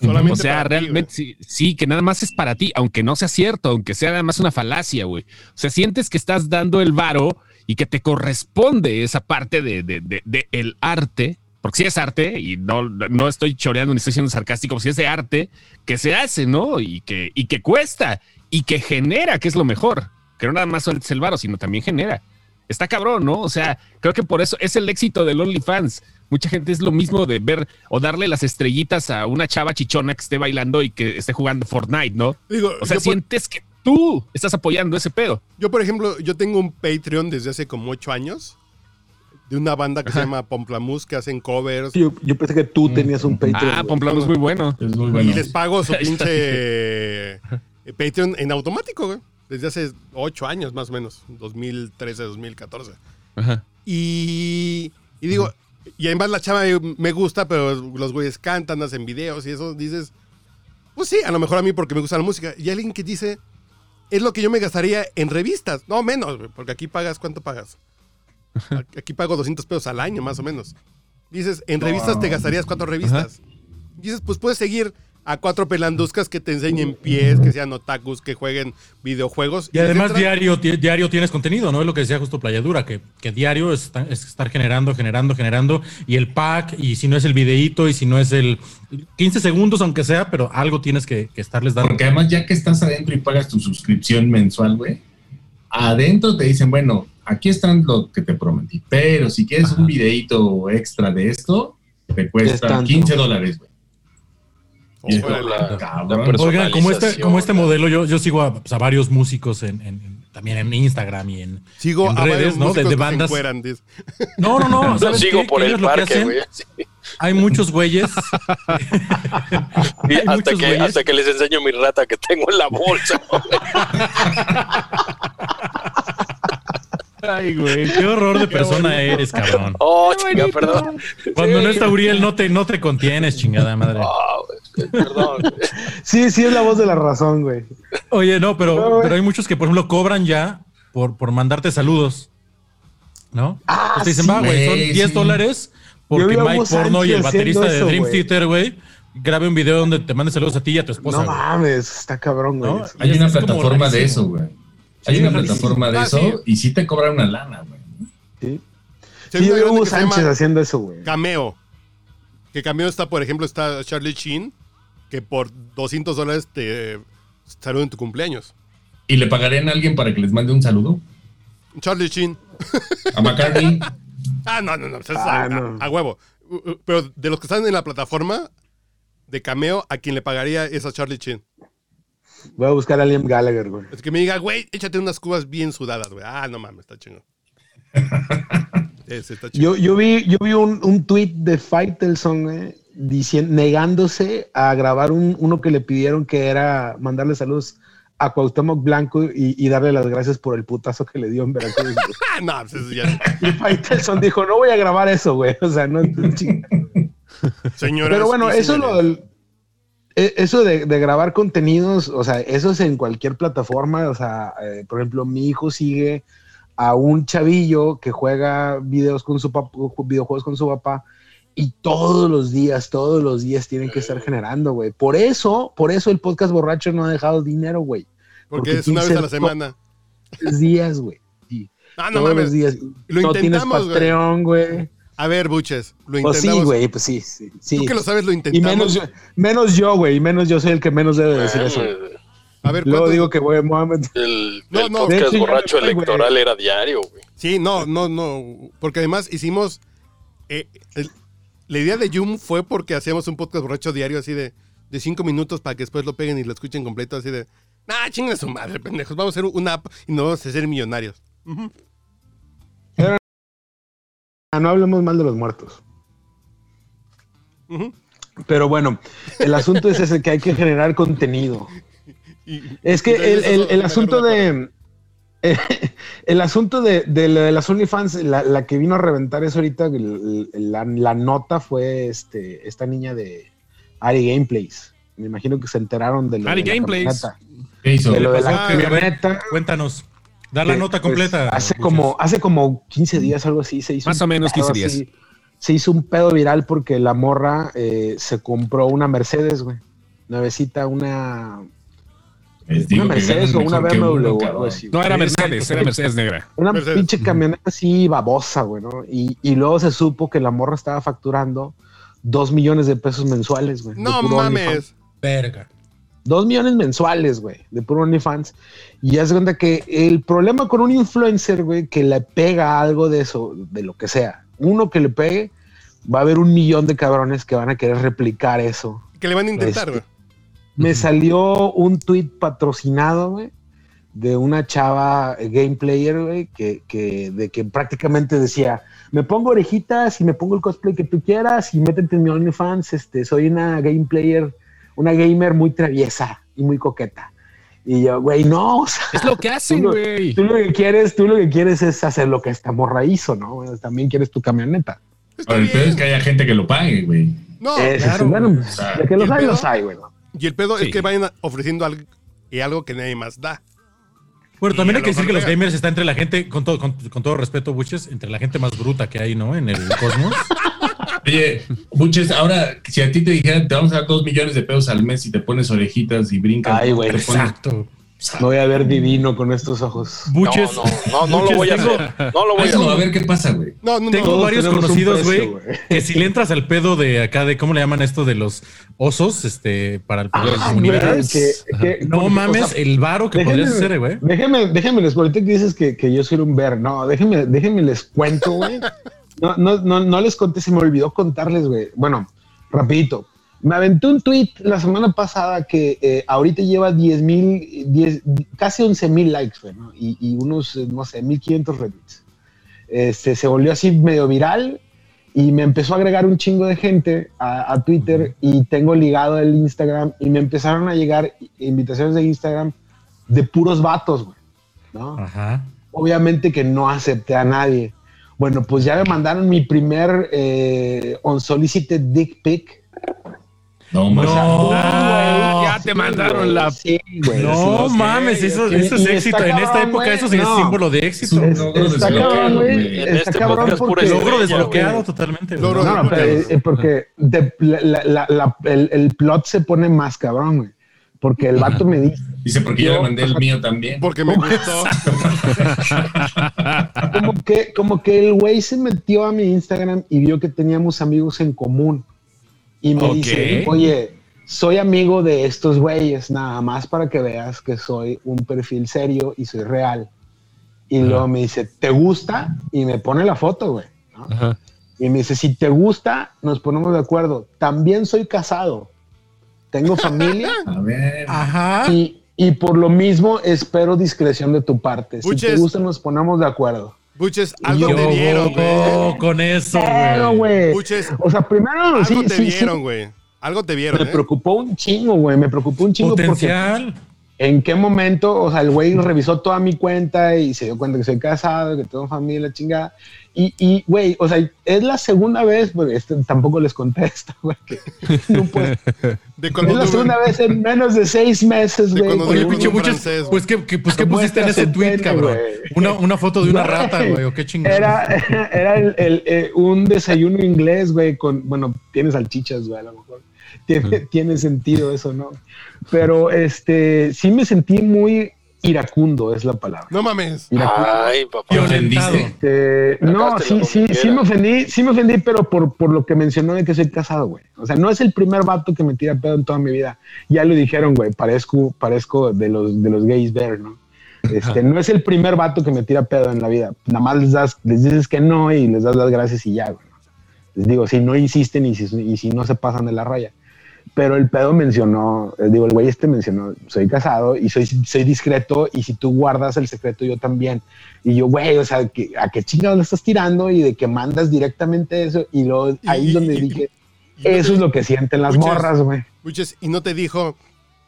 Solamente o sea, ti, realmente sí, sí, que nada más es para ti, aunque no sea cierto, aunque sea nada más una falacia, güey. O sea, sientes que estás dando el varo y que te corresponde esa parte de, de- de- de el arte porque si es arte, y no, no estoy choreando ni estoy siendo sarcástico, si es de arte, que se hace, ¿no? Y que, y que cuesta, y que genera, que es lo mejor. Que no nada más es el varo, sino también genera. Está cabrón, ¿no? O sea, creo que por eso es el éxito del OnlyFans. Mucha gente es lo mismo de ver o darle las estrellitas a una chava chichona que esté bailando y que esté jugando Fortnite, ¿no? Digo, O sea, por, sientes que tú estás apoyando ese pedo. yo, por ejemplo, yo tengo un Patreon desde hace como ocho años de una banda que se llama Pomplamus que hacen covers Yo, yo pensé que tú tenías un Patreon. Ah. Pomplano es muy bueno. Es muy bueno. y les pago su (laughs) pinche eh, Patreon en automático, güey. Desde hace ocho años más o menos, 2013, 2014. Ajá. Y, y digo, y además la chava me gusta, pero los güeyes cantan, hacen videos y eso dices, pues sí, a lo mejor a mí porque me gusta la música. Y alguien que dice, es lo que yo me gastaría en revistas. No, menos, porque aquí pagas, ¿cuánto pagas? (laughs) Aquí pago 200 pesos al año, más o menos. Dices, en revistas te gastarías cuatro revistas. Dices, pues puedes seguir a cuatro pelanduscas que te enseñen pies, que sean otakus, que jueguen videojuegos. Y además diario, diario tienes contenido, ¿no? Es lo que decía justo Playadura, que, que diario es, esta- es estar generando, generando, generando. Y el pack, y si no es el videíto, y si no es el 15 segundos, aunque sea, pero algo tienes que, que estarles dando. Porque además, ya que estás adentro y pagas tu suscripción mensual, güey, adentro te dicen, bueno, aquí están lo que te prometí, pero si quieres un videíto extra de esto, te Es cuesta tanto. 15 dólares, güey. Y La- la Oigan, como este, como este modelo, yo, yo sigo a, pues, a varios músicos en, en- en- también en Instagram y en. Sigo en a redes, ¿no? De- bandas. encueran, dice. No, no, no. ¿sabes sigo qué? por el ellos lo que parque, hacen, güey. sí. Hay muchos güeyes. (laughs) Hay hasta, muchos que, güeyes. hasta que les enseño mi rata que tengo en la bolsa. (laughs) Ay, güey. Qué horror de persona eres, cabrón. Oh, chinga, perdón. Cuando Sí. no está Uriel, no te, no te contienes, chingada madre. Oh, güey, perdón. Sí, sí es la voz de la razón, güey. Oye, no, pero, pero hay muchos que, por ejemplo, cobran ya por, por mandarte saludos. ¿No? Ah, Pues te dicen, sí, va, güey, son güey, 10 sí. dólares porque Mike Porno y el baterista de Dream. Theater, güey, grabe un video donde te mande saludos a ti y a tu esposa. no mames, está cabrón, güey. ¿No? Hay una plataforma de eso, güey. Hay Sí, una plataforma de Ah, eso sí. y sí te cobran una lana, güey. Sí, Sí, sí hay yo Hugo Sánchez haciendo eso, güey. Cameo. Que Cameo está, por ejemplo, está Charlie Sheen, que por 200 dólares te saluda en tu cumpleaños. ¿Y le pagarían a alguien para que les mande un saludo? Charlie Sheen. A McCartney. (laughs) Ah, no, no, no. es Ah, a, no. a huevo. Pero de los que están en la plataforma de Cameo, a quien le pagaría es a Charlie Sheen. Voy a buscar a Liam Gallagher, güey. Es que me diga, güey, échate unas cubas bien sudadas, güey. Ah, no mames, está chingón. (laughs) Ese está chingón. Yo, yo vi, yo vi un, un tweet de Faitelson, güey, diciendo, negándose a grabar un, uno que le pidieron que era mandarle saludos a Cuauhtémoc Blanco y, y darle las gracias por el putazo que le dio en Veracruz. (laughs) Ah, no, pues eso ya. y Faitelson dijo, no voy a grabar eso, güey. O sea, no... Señora. Pero bueno, eso lo del- eso de, de grabar contenidos, o sea, eso es en cualquier plataforma. O sea, eh, por ejemplo, mi hijo sigue a un chavillo que juega videos con su papá, videojuegos con su papá, y todos los días, todos los días tienen que estar generando, güey. Por eso, por eso el podcast borracho no ha dejado dinero, güey. Porque porque es una vez a la 15 semana. Tres días, güey. Sí, Ah, no todos los mames. días. Lo no tienes intentamos. Patreon, güey. A ver, buches, lo Pues intentamos. sí, güey, pues sí, sí. sí. Tú que lo sabes, lo Y intentamos. menos yo, menos yo, güey, y menos yo soy el que menos debe decir eso. güey. A ver, Luego ¿cuántos- digo que voy, a meter- El, (laughs) No, el no. De podcast hecho, borracho electoral era diario, güey. Sí, no, no, no. Porque además hicimos. eh, el- la idea de Yum fue porque hacíamos un podcast borracho diario así de, de cinco minutos para que después lo peguen y lo escuchen completo, así de. Nah, chinga su madre, pendejos. Vamos a hacer una app y nos vamos a hacer millonarios. Ah, no hablemos mal de los muertos. Pero bueno, el asunto es ese que hay que generar contenido. Y- Es y que (laughs) el, asunto de. El asunto de, las OnlyFans, la, la que vino a reventar eso ahorita, la, la nota fue este, esta niña de Ari Gameplays. Me imagino que se enteraron de lo Ari de la Gameplays. camioneta. ¿Qué hizo? De lo de la Ah, camioneta. Cuéntanos. Da la que, nota pues, completa. hace como, hace como 15 días, algo así, se hizo. Más un o menos 15 pedo días. así. Se hizo un pedo viral porque la morra eh, se compró una Mercedes, güey. Nuevecita, una. Una Mercedes o una BMW uno, o algo cabrón. así. No, era Mercedes, era Mercedes negra. Una Mercedes. pinche camioneta así babosa, güey, ¿no? Y, y luego se supo que la morra estaba facturando dos millones de pesos mensuales, güey. No mames. Verga. Dos millones mensuales, güey, de puro OnlyFans. Y ya se cuenta que el problema con un influencer, güey, que le pega algo de eso, de lo que sea, uno que le pegue, va a haber un millón de cabrones que van a querer replicar eso. Que le van a intentar, Este, güey. Me salió un tweet patrocinado, güey, de una chava eh, game player, güey, que, que, de que prácticamente decía, me pongo orejitas y me pongo el cosplay que tú quieras y métete en mi OnlyFans, este, soy una game player, una gamer muy traviesa y muy coqueta. Y yo, güey, no, o sea, Es lo que hacen, Tú güey. tú lo que quieres, tú lo que quieres es hacer lo que esta morra hizo, ¿no? También quieres tu camioneta. Ahora, el bien. es que haya gente que lo pague, güey. No, Eh, claro, bueno, pues, O sea, de que ¿y los hay, pedo? los hay, güey. ¿no? y el pedo Sí. es que vayan ofreciendo algo, y algo que nadie más da. Bueno, Y también hay que decir que los gamers están entre la gente, con todo, con, con todo respeto, Buches, entre la gente más bruta que hay, ¿no? En el cosmos. (laughs) Oye, Buches, ahora, si a ti te dijeran, te vamos a dar dos millones de pesos al mes y te pones orejitas y brincas. Ay, güey, te pones- Exacto. Me voy a ver divino con estos ojos. Buches. No, no, no, no lo voy a hacer. No lo voy a Hazlo, a hacer. ver qué pasa, güey. No, no, Tengo varios conocidos, güey, que si le entras al pedo de acá, de cómo le llaman esto de los osos, este, para el las Ah, comunidades. que- que- no porque, mames, o sea, el varo que déjenme- podrías hacer, güey. Déjenme, déjenme les ahorita que dices que, que yo soy un ver, no, déjenme, déjenme les cuento, güey. No, no, no, no les conté, se me olvidó contarles, güey. Bueno, rapidito. Me aventé un tweet la semana pasada que eh, ahorita lleva 10 mil, 10, casi 11 mil likes, güey, ¿no? y, y unos, eh, no sé, 1500 retweets. Este, se volvió así medio viral y me empezó a agregar un chingo de gente a, a Twitter y tengo ligado el Instagram y me empezaron a llegar invitaciones de Instagram de puros vatos, güey. ¿no? Ajá. Obviamente que no acepté a nadie. Bueno, pues ya me mandaron mi primer eh, unsolicited dick pic. No. Ah, ya te Sí, mandaron la. Sí, güey. No sí. mames, eso, es éxito. en esta época, güey. eso sí es símbolo de éxito. Es logro está cabrón, güey. Está este cabrón porque... Logro desbloqueado güey. totalmente. Logro No, no, pero, eh, porque de- la- la- la- la- el, el plot se pone más cabrón, güey. Porque el vato me dice, Dice, porque yo Yo- le mandé el mío también. Porque me gustó. (laughs) como que, como que el güey se metió a mi Instagram y vio que teníamos amigos en común. Y me dice, oye, soy amigo de estos güeyes, nada más para que veas que soy un perfil serio y soy real. Y luego me dice, ¿te gusta? Y me pone la foto, güey. ¿no? Ajá. Y me dice, si te gusta, nos ponemos de acuerdo. También soy casado. Tengo familia (laughs) A ver. Ajá. y, y por lo mismo espero discreción de tu parte. Si te gusta, nos ponemos de acuerdo. Buches, algo yo- te vieron, Oh, güey. con eso, güey. Buches, O sea, primero algo sí, te sí, vieron, güey. Algo te vieron, me ¿eh? preocupó un chingo, güey. Me preocupó un chingo porque Potencial. En qué momento, o sea, el güey revisó toda mi cuenta y se dio cuenta que soy casado, que tengo familia, chingada. Y, y, güey, o sea, es la segunda vez, porque este, tampoco les contesto, (laughs) güey, que no puedo. (laughs) De Es la segunda vez en menos de seis meses, De güey. cuando que Oye, pinche francés, pues qué, qué- pues, ¿qué No pusiste en ese tweet, cabrón? Una, una foto de una (laughs) Güey. rata, güey, o qué chingada. Era, era el, el, eh, un desayuno inglés, güey, con, bueno, tiene salchichas, güey, a lo mejor. Tiene, tiene sentido eso, ¿no? Pero este, sí me sentí muy iracundo, es la palabra. No mames. Iracundo. Ay, papá. ¿Te Violentado. ofendiste? Este, no, sí, sí, sí me ofendí, sí me ofendí, pero por, por lo que mencionó de que soy casado, güey. O sea, no es el primer vato que me tira pedo en toda mi vida. Ya lo dijeron, güey, parezco, parezco de los, de los gays ver, ¿no? Este, no es el primer vato que me tira pedo en la vida. Nada más les, das, les dices que no y les das las gracias y ya, güey. Les digo, si no insisten y si, y si no se pasan de la raya. Pero el pedo mencionó, eh, digo, el güey este mencionó, soy casado y soy, soy discreto y si tú guardas el secreto yo también. Y yo, güey, o sea, ¿a qué chingados le estás tirando? Y de que mandas directamente eso. Y luego ahí Y- es donde y- dije, y no eso te- es lo que sienten las Muchas- morras, güey. Buches, y no te dijo,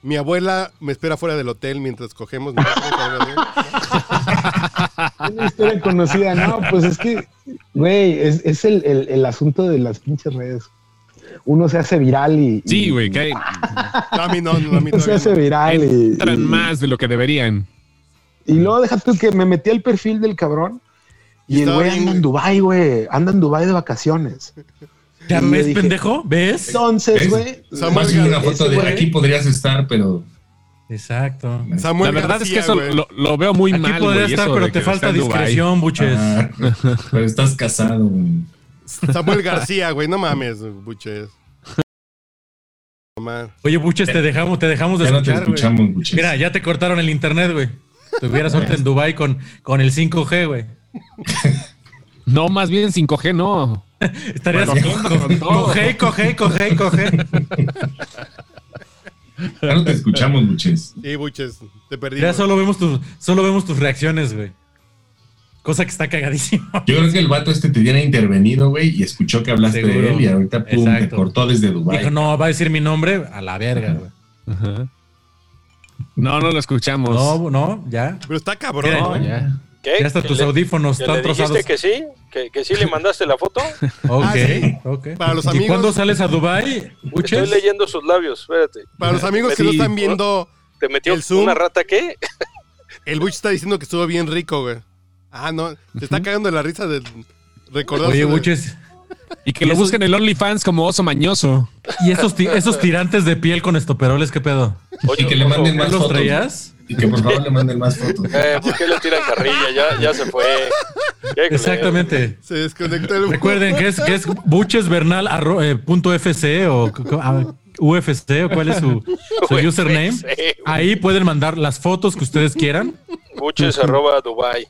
mi abuela me espera fuera del hotel mientras cogemos. (laughs) Una historia conocida, no, pues es que, güey, es, es el, el- el asunto de las pinches redes. Uno se hace viral y. Sí, güey, que No, a mí no, no, a mí Uno (laughs) se hace viral y. entran y- más de lo que deberían. Y luego déjate que me metí al perfil del cabrón. Y Y, el güey anda en Dubai, güey. Anda en Dubai de vacaciones. ¿Ya ves, dije- pendejo? ¿Ves? Entonces, güey. Más bien una foto de aquí podrías estar, pero Exacto. Samuel La verdad es que eso lo, lo veo muy Aquí mal. podría estar, pero te que falta discreción, buches. Ah, (laughs) pero estás casado, güey. Samuel García, güey, no mames, buches. Oye, buches, te dejamos, te dejamos de Ya no te escuchar, escuchamos, buches. Mira, ya te cortaron el internet, güey. Tuvieras ahorita en Dubai con, con el 5G, güey. (laughs) No, más bien 5G, no. (laughs) Estarías Bueno, con- con todo. coge, coge, coge, coge. Ya no te escuchamos, buches. Sí, buches, te perdí. Ya solo vemos tus, solo vemos tus reacciones, güey. Cosa que está cagadísimo. Yo creo que el vato este te tiene intervenido, güey, y escuchó que hablaste Seguro. de él y ahorita pum, te cortó desde Dubai. Dijo, no, va a decir mi nombre a la verga, güey. Ajá. No, no lo escuchamos. No, no, ya. Pero está cabrón, ¿no? Ya. ¿Qué? Ya hasta ¿Que tus le- audífonos están le dijiste trozados. que sí? ¿Que, que sí le (laughs) mandaste la foto? Ok, Ah, sí. ok. Para los ¿Y amigos- cuándo sales a Dubai, Estoy leyendo sus labios, espérate. Para los amigos que no Sí. están viendo, ¿Te metió El Zoom. una rata qué? el Buch está diciendo que estuvo bien rico, güey. Ah, no, te está cagando la risa de recordarse Oye, Buches, Y que ¿Y lo esos- busquen en el OnlyFans como oso mañoso. ¿y esos, ti- esos tirantes de piel con estoperoles, qué pedo? Oye, Y que le manden ¿No más los fotos. traías? Y que por favor le manden más fotos. Eh, ¿Por qué le tiran carrilla? Ya, ya se fue. Exactamente. Se desconectó el Recuerden que es, que es buchesbernal arro- eh, o c- ah, UFC o cuál es su, su UFC, username. Ahí pueden mandar las fotos que ustedes quieran. Buches arroba Dubai.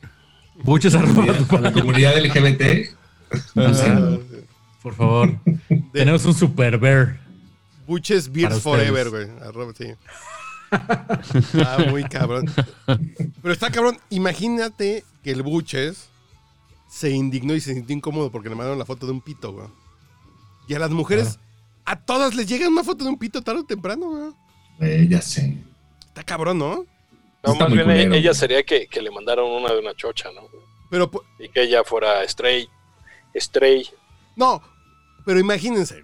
Buches arroba A la comunidad LGBT. Ah, por favor. (laughs) Tenemos un super bear. Buches Beers. Forever, güey. Arroba, sí. Ah, muy cabrón. Pero está cabrón. Imagínate que el Buches se indignó y se sintió incómodo porque le mandaron la foto de un pito, güey. Y a las mujeres, a todas les llega una foto de un pito tarde o temprano, güey. Eh, ya sé. Está cabrón, ¿no? No, Está más muy bien culero, ella güey. sería que, que le mandaron una de una chocha, ¿no? Pero, Y que ella fuera stray. Stray. no, pero imagínense.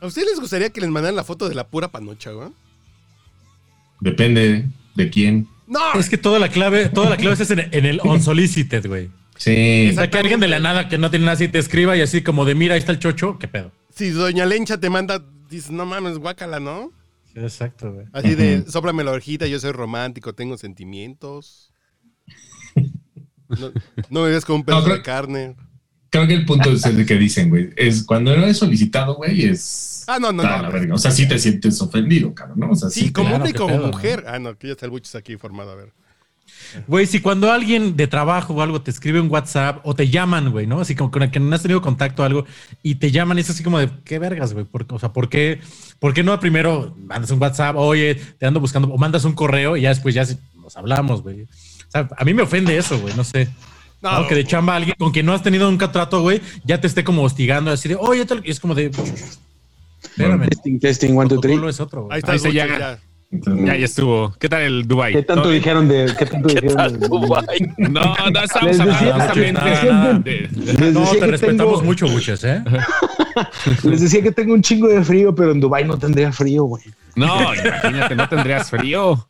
¿A ustedes les gustaría que les mandaran la foto de la pura panocha, güey? Depende de quién. No, Es que toda la clave, toda la clave es en, en el unsolicited, güey. Sí. O sea, que alguien de la nada que no tiene nada así te escriba y así como de mira, ahí está el chocho, qué pedo. si Doña Lencha te manda, dices, no mames, guácala, ¿no? Sí, exacto, güey. Así de, sóplame la orejita, yo soy romántico, tengo sentimientos. (laughs) No, no me ves como un pedazo No, creo- de carne. Creo que el punto es el que dicen, güey. Es cuando no es solicitado, güey, es. Ah, no, no, no. verga. O sea, sí te sientes ofendido, cabrón, ¿no? O sea, Sí, te- como claro, hombre y como pedo, ¿no? mujer. Ah, no, que ya está el buches aquí informado, a ver. Güey, si cuando alguien de trabajo o algo te escribe un WhatsApp o te llaman, güey, ¿no? Así como con el que no has tenido contacto o algo y te llaman, es así como de, ¿qué vergas, güey? ¿Por, o sea, ¿por qué, ¿por qué no primero mandas un WhatsApp, oye, te ando buscando, o mandas un correo y ya después ya nos hablamos, güey? O sea, a mí me ofende eso, güey, no sé. No, No, que de chamba alguien con quien no has tenido nunca trato, güey, ya te esté como hostigando, así de, oye, tal", y es como de, espérame, Testing, testing, one, two, three. es otro, güey. ahí está Ahí se ya. Entonces, Ya, ya estuvo. ¿Qué tal el Dubai? ¿Qué tanto No, dijeron de qué (laughs) tanto ¿Qué dijeron tal de- Dubai? No, no estamos hablando de- Les No, decía te que respetamos tengo- mucho, Buches, ¿eh? (laughs) Les decía que tengo un chingo de frío, pero en Dubai no tendría frío, güey. No, imagínate, no tendrías frío.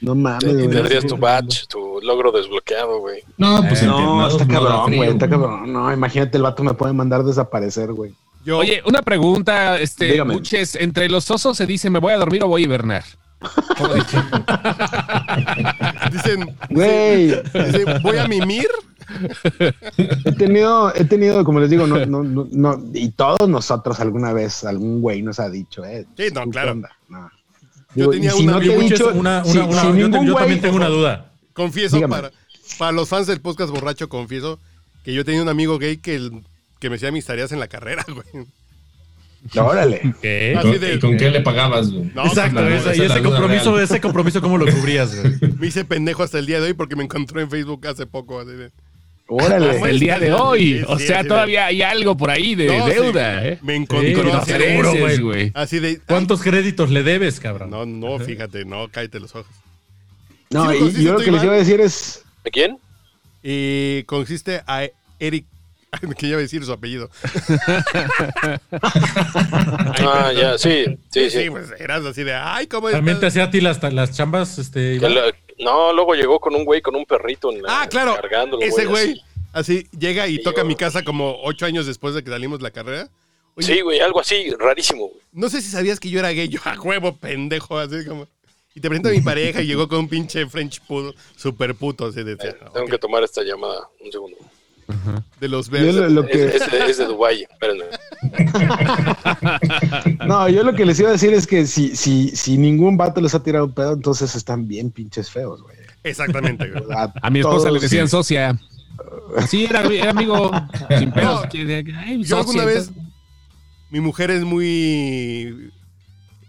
No mames, Y tendrías tu badge, tu logro desbloqueado, güey. No, pues Eh, No, está no da cabrón, güey, está cabrón. No, imagínate, el vato me puede mandar desaparecer, güey. Yo, Oye, una pregunta, este, Dígame. Buches, entre los osos se dice, ¿me voy a dormir o voy a hibernar? (laughs) Dicen, Güey, dicen, voy a mimir. he tenido, he tenido, como les digo, no, no, no, no, y todos nosotros alguna vez, algún güey nos ha dicho, eh. Sí, no, ¿tú qué claro. onda? No. Yo Digo, tenía si una- te dicho, una, si- una, una- si yo, te- también tengo una duda. Confieso, Dígame. para, para los fans del podcast borracho, confieso que yo tenía un amigo gay que, el- que me hacía mis tareas en la carrera, (laughs) güey. Órale. ¿Qué? ¿Y con, de- y con qué le pagabas, güey? No, Exacto, esa- esa y ese compromiso, real. ese compromiso, ¿cómo lo cubrías, güey? (laughs) Me hice pendejo hasta el día de hoy porque me encontró en Facebook hace poco. Así de, Órale. el día de hoy. Sí, O sea, sí, todavía hay algo por ahí de No, sí, deuda, ¿eh? Me encontró con así, de, güey. güey. así de. ¿Cuántos créditos le debes, cabrón? No, no, fíjate, no, cállate los ojos. No, Sí, y, yo lo que les iba a decir es, ¿De quién? Y consiste a Eric. (laughs) que iba a decir su apellido. (laughs) Ah, ya, sí, sí, sí. pues eras así de. Ay, ¿cómo También te hacía a ti las, las chambas, este, la- no, luego llegó con un güey con un perrito en la, Ah, claro. cargándolo, Ese güey. así. Así llega y Y toca yo- mi casa como ocho años después de que salimos de la carrera. Oye, Sí, güey, algo así, rarísimo, güey. No sé si sabías que yo era gay. Yo a huevo, pendejo, así como. Y te presento a mi pareja y llegó con un pinche French puto, super puto, así decía. Eh, Tengo que tomar esta llamada. Un segundo. De los Yo verdes. lo, que, es de, es de Dubái. (laughs) No, yo lo que les iba a decir es que si, si, si ningún vato les ha tirado un pedo, entonces están bien pinches feos, güey. Exactamente, güey. A mi esposa todos, le decían sí. socia. Sí, era, era amigo sin pedos. No, Ay, Yo alguna vez, mi mujer es muy,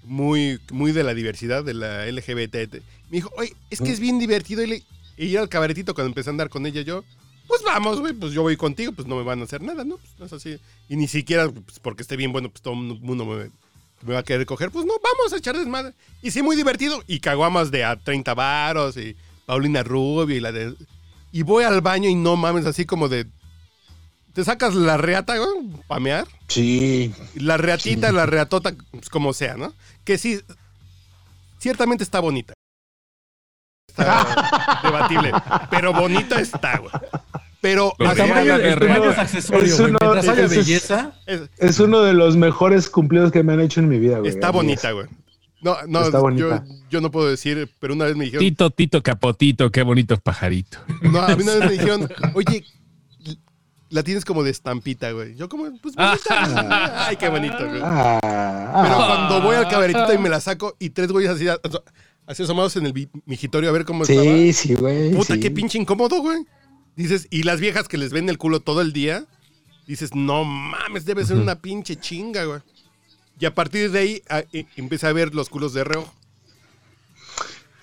muy, muy de la diversidad, de la LGBT. Me dijo, oye, es que es bien divertido ir, ir al cabaretito cuando empecé a andar con ella yo. Pues vamos, güey, pues yo voy contigo, pues no me van a hacer nada, ¿no? Pues no es así. Y ni siquiera pues, porque esté bien bueno, pues todo el mundo me, me va a querer coger. Pues no, vamos a echar desmadre. Y sí, muy divertido. Y caguamas de a 30 varos y Paulina Rubio y la de... Y voy al baño y no mames, así como de... Te sacas la reata, güey, pamear. Sí. La reatita, la reatota, pues, como sea, ¿no? Que sí, ciertamente está bonita. Está (laughs) debatible. Pero bonita está, güey. Pero El tamaño, de el tamaño real. es accesorio, Es güey. uno- Mientras haya ese es- belleza, es- Es uno de los mejores cumplidos que me han hecho en mi vida, güey. está bonita, güey. No, no, Está yo, bonita. yo no puedo decir, pero una vez me dijeron, Tito, Tito, Capotito, qué bonito pajarito. no, a mí una vez me (laughs) dijeron, oye, la tienes como de estampita, güey. Yo como, pues bonita. Ay, qué bonito, güey. Ah, Pero ah. cuando voy al cabaretito y me la saco y tres güeyes así, así asomados en el migitorio a ver cómo estaba. sí, sí, güey. Puta, sí. qué pinche incómodo, güey. Dices, y las viejas que les ven el culo todo el día, dices, no mames, debe ser una pinche chinga, güey. Y a partir de ahí a- e- empieza a ver los culos de reojo.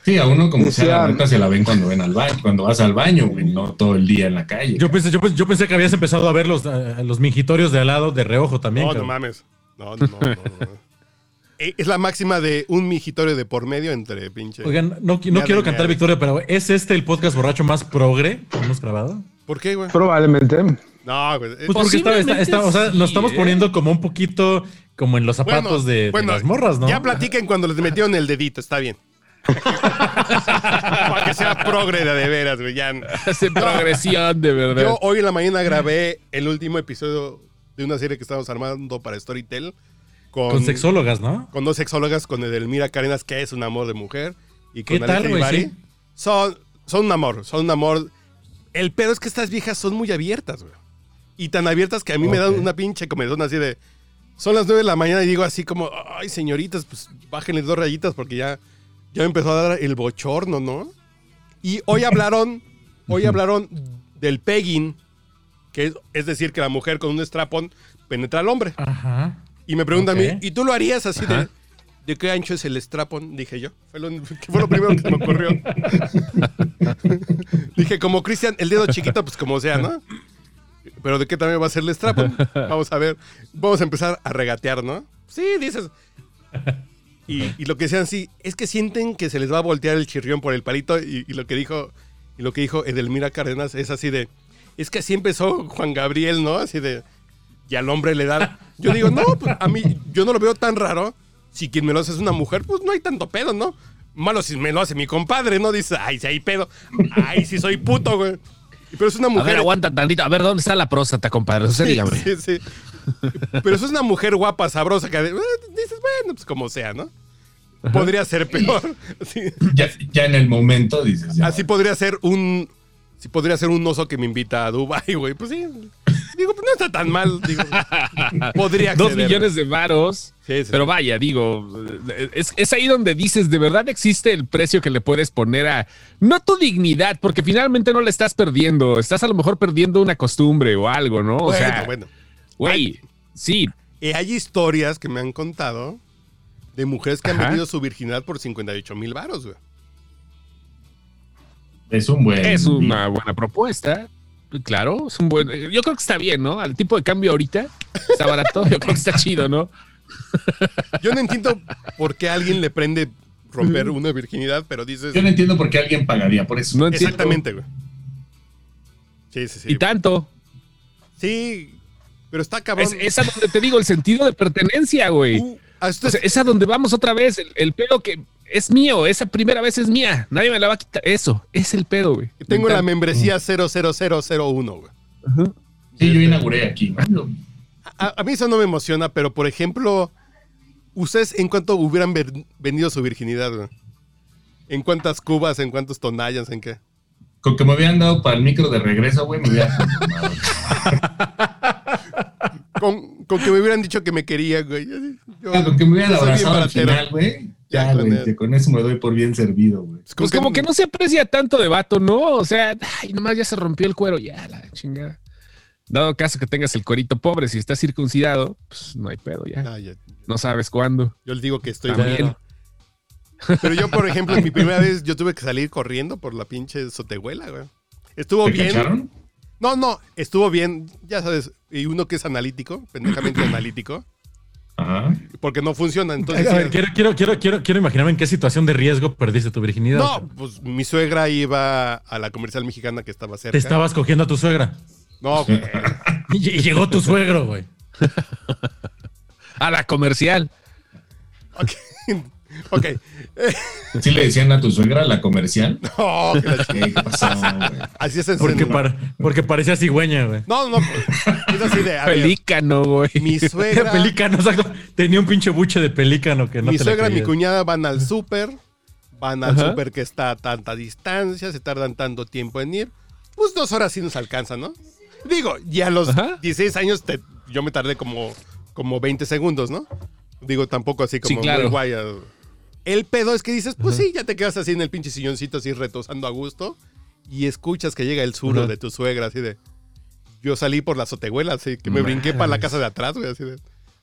Sí, a uno como Decía- sea, la neta se la ven cuando ven al baño, cuando vas al baño, güey, no todo el día en la calle. yo pensé, yo, pensé, yo pensé que habías empezado a ver los, los mingitorios de al lado de reojo también. No, no mames. No, no, no. no, no. Eh, Es la máxima de un migitorio de por medio entre pinche. Oigan, no, quiero cantar victoria, pero ¿es este el podcast borracho más progre que hemos grabado? ¿Por qué, güey? Probablemente. No, güey. eh, Pues porque está, está- está- o sea, sí, nos estamos ¿eh? poniendo como un poquito como en los zapatos de, de bueno, las morras, ¿no? Ya platiquen cuando les metieron el dedito, está bien. (laughs) Para que sea progre de, veras, güey. Ya. Hace progresión, de verdad. Yo hoy en la mañana grabé el último episodio de una serie que estamos armando para Storytel. Con, Con sexólogas, ¿no? con dos sexólogas, con Edelmira Carenas, que es un amor de mujer, y con ¿Qué tal? Ibarri. Sí. Son, son un amor, son un amor. El pedo es que estas viejas son muy abiertas, güey. Y tan abiertas que a mí me dan una pinche comezón así de... Son las nueve de la mañana y digo así como, ay, señoritas, pues bájenle dos rayitas porque ya, ya me empezó a dar el bochorno, ¿no? Y hoy (laughs) hablaron, hoy hablaron del pegging, que es, es decir, que la mujer con un strapón penetra al hombre. Ajá. Y me preguntan a mí, ¿y tú lo harías así de, Ajá. de qué ancho es el strapón? Dije yo. Fue lo, que fue lo primero que se me ocurrió. (laughs) Dije, como Cristian, el dedo chiquito, pues como sea, ¿no? Pero ¿de qué tamaño va a ser el strapón? Vamos a ver. Vamos a empezar a regatear, ¿no? Sí, dices. Y, y lo que decían, sí, es que sienten que se les va a voltear el chirrión por el palito. Y, y lo que dijo, y lo que dijo Edelmira Cárdenas es así de, es que así empezó Juan Gabriel, ¿no? Así de, y al hombre le da. Yo digo, no, pues a mí, yo no lo veo tan raro. Si quien me lo hace es una mujer, pues no hay tanto pedo, ¿no? Malo si me lo hace mi compadre, ¿no? Dice, ay, si hay pedo. Ay, si soy puto, güey. Pero es una A mujer. ver, aguanta tantito. A ver, ¿dónde está la próstata, compadre? Usted dígame. Sí, sí. Pero eso es una mujer guapa, sabrosa, que eh, dices, bueno, pues como sea, ¿no? Podría ser peor. (laughs) Sí. Ya, ya en el momento dices, ya. Así podría ser un. Sí, podría ser un oso que me invita a Dubai, güey. Pues sí. Digo, pues no está tan mal. Digo, (laughs) podría Dos acceder. millones de varos. Sí, sí. Pero vaya, digo, es, es ahí donde dices, de verdad existe el precio que le puedes poner a, no tu dignidad, porque finalmente no la estás perdiendo, estás a lo mejor perdiendo una costumbre o algo, ¿no? O Bueno, sea, bueno. güey, sí, Eh, hay historias que me han contado de mujeres que han vendido su virginidad por 58 mil varos, güey. Es un buen. es una buena propuesta. Claro, es un buen. Yo creo que está bien, ¿no? Al tipo de cambio ahorita está barato. Yo creo que está chido, ¿no? Yo no entiendo por qué a alguien le prende romper una virginidad, pero dices. Yo no entiendo por qué alguien pagaría por eso. No entiendo. Exactamente, güey. Sí, sí, sí. Y tanto. Sí, pero está cabrón. Es, es a donde te digo el sentido de pertenencia, güey. Uh, a esto O es- sea, es a donde vamos otra vez. El, el pedo que es mío, esa primera vez es mía. Nadie me la va a quitar. Eso, es el pedo, güey. tengo la Me membresía 00001, güey. encanta. Sí, yo inauguré aquí. A, a mí eso no me emociona, pero por ejemplo, ¿ustedes en cuánto hubieran ver- vendido su virginidad, güey? ¿En cuántas cubas? ¿En cuántos tonallas? ¿En qué? Con que me hubieran dado para el micro de regreso, güey, me hubiera (laughs) conformado. Con, con que me hubieran dicho que me quería, güey. Yo- Ah, Con que me hubieran abrazado al final, güey. Ya, Ya, con el- eso me doy por bien servido, güey. Pues como que no se aprecia tanto de vato, ¿no? O sea, ay, nomás ya se rompió el cuero, ya, la chingada. Dado caso que tengas el cuerito pobre, si estás circuncidado, pues no hay pedo, ya. Ah, ya. No sabes cuándo. Yo les digo que estoy bien. Pero yo, por ejemplo, en mi primera vez, yo tuve que salir corriendo por la pinche sotehuela, güey. Estuvo ¿Te bien. cacharon? No, no, estuvo bien, ya sabes. Y uno que es analítico, pendejamente (clears throat) analítico, Ajá. porque no funciona. A Entonces, ver, quiero, quiero, quiero, quiero, quiero imaginarme en qué situación de riesgo perdiste tu virginidad. no, pues mi suegra iba a la comercial mexicana que estaba cerca. Te estabas cogiendo a tu suegra. No, (laughs) güey. Y, y llegó tu suegro, güey. (laughs) A la comercial. ok. Ok. ¿Sí le decían a tu suegra la comercial? (laughs) No, que la ch- ¿Qué, qué pasó, güey? así es en Porque, par- porque parecía cigüeña, güey. No, no, es así de. a ver, Pelícano, güey. mi (laughs) suegra. Pelícano, exacto. Tenía un pinche buche de pelícano que no mi te suegra y mi cuñada van al súper, van al súper que está a tanta distancia, se tardan tanto tiempo en ir. Pues dos horas sí nos alcanza, ¿no? Digo, y a los Ajá. 16 años te- yo me tardé como, como 20 segundos, ¿no? Digo, tampoco así como Sí, claro. muy guay. El pedo es que dices, pues sí, ya te quedas así en el pinche silloncito, así retosando a gusto, y escuchas que llega el zurdo Ajá. de tu suegra, así de. Yo salí por la azotehuela, así que me brinqué para la casa de atrás, güey, así de.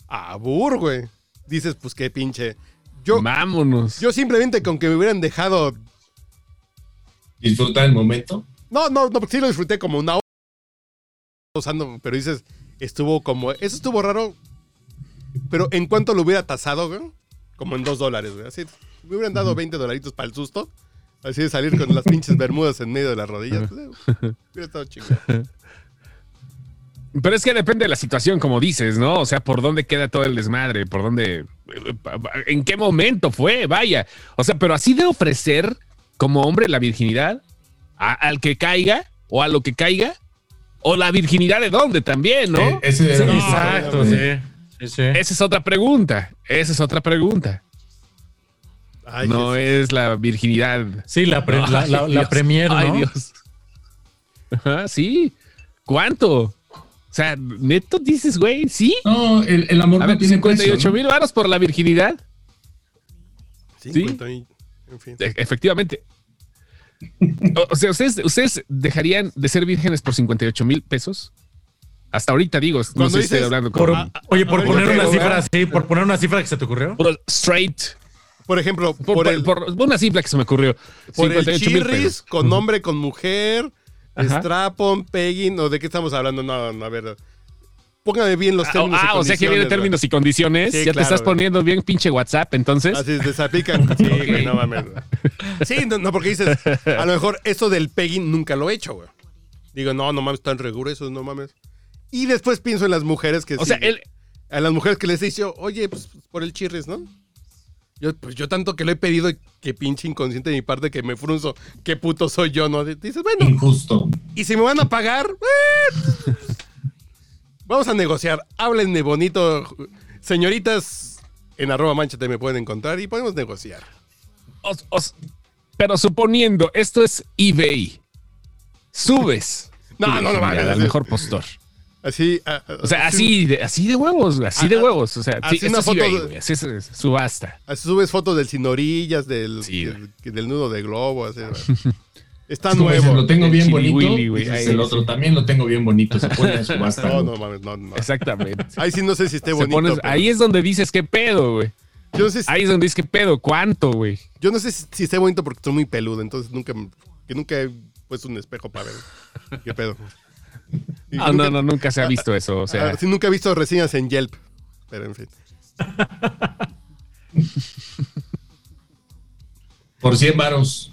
Abur, güey. Dices, pues qué pinche. Yo, Vámonos. yo simplemente con que me hubieran dejado. Disfrutar el momento. No, no, no, porque sí lo disfruté como una hora usando, pero dices, estuvo como. Eso estuvo raro. Pero en cuanto lo hubiera tasado, güey, como en dos dólares, güey. Así, me hubieran dado 20 dolaritos para el susto. Así de salir con las pinches bermudas en medio de las rodillas. pues, eh, hubiera estado chingón. Pero es que depende de la situación, como dices, ¿no? O sea, por dónde queda todo el desmadre, por dónde, en qué momento fue, vaya. O sea, pero así de ofrecer como hombre la virginidad a- al que caiga o a lo que caiga, o la virginidad de dónde también, ¿no? Eh, ese Sí, era exacto, sí. Sí, sí. Esa es otra pregunta. Esa es otra pregunta. Ay, no es- es la virginidad. Sí, la, pre- la, la, Ay, la Dios. premier, ¿no? Ay, Dios. Ajá, sí. ¿Cuánto? O sea, neto dices, güey, sí. No, el, el amor A no ver, tiene 58 precio, ¿no? mil varos por la virginidad. 50 y- en fin. E- Efectivamente. O, o sea, ¿ustedes, ¿ustedes dejarían de ser vírgenes por 58 mil pesos? Hasta ahorita digo, no sé si estoy hablando Por- con... oye, por a ver, poner una creo, cifra así, por poner una cifra que se te ocurrió. por straight. Por ejemplo, Por, por, por- el, por una cifra que se me ocurrió. por el 58 mil chirris, con hombre, con mujer, strapon, pegging, o de qué estamos hablando. No, no, a ver. Póngame bien los Ah, términos. y ah, o sea que viene condiciones, términos y condiciones. Sí, ya claro, te estás güey. poniendo bien pinche WhatsApp, entonces. Así se desaplican. (laughs) Sí, güey, no mames. Sí, no, no, porque dices, a lo mejor eso del pegging nunca lo he hecho, güey. Digo, no, no mames, están rigurosos, no mames. Y después pienso en las mujeres que o sea, él, a las mujeres que les he dicho, oye, pues por el chirris, ¿no? Yo, pues yo tanto que lo he pedido y que pinche inconsciente de mi parte que me frunzo, qué puto soy yo, ¿no? Dices, bueno, Injusto. y si me van a pagar, eh, (laughs) vamos a negociar. Háblenme bonito. Señoritas, en arroba manchate me pueden encontrar y podemos negociar. os- os- pero suponiendo, esto es eBay. Subes. No, tu no, no, virginidad mames, Al así- mejor postor. Así. ah, ah, O sea, así de, así de huevos, así de huevos. O sea, así sí, una es foto así subasta. así subes fotos del sin orillas, del, Sí, del, del nudo de globo. Así. (laughs) Está dices, nuevo. Lo tengo El bien bonito. Willy, güey, dices, ahí, el sí. otro también lo tengo bien bonito. Se pone a (laughs) subasta. No, no mames, no, no. Exactamente. Ahí sí no sé si esté Se bonito. pones- pero- ahí es donde dices qué pedo, güey. yo, no sé si, Ahí es donde dices qué pedo, cuánto, güey. yo no sé si, si esté bonito porque estoy muy peludo, entonces nunca, que nunca he puesto un espejo para ver qué pedo. Y No, nunca- no, no, nunca se ha visto eso. O sea, Ah, sí, nunca he visto reseñas en Yelp, pero en fin. Por 100 varos.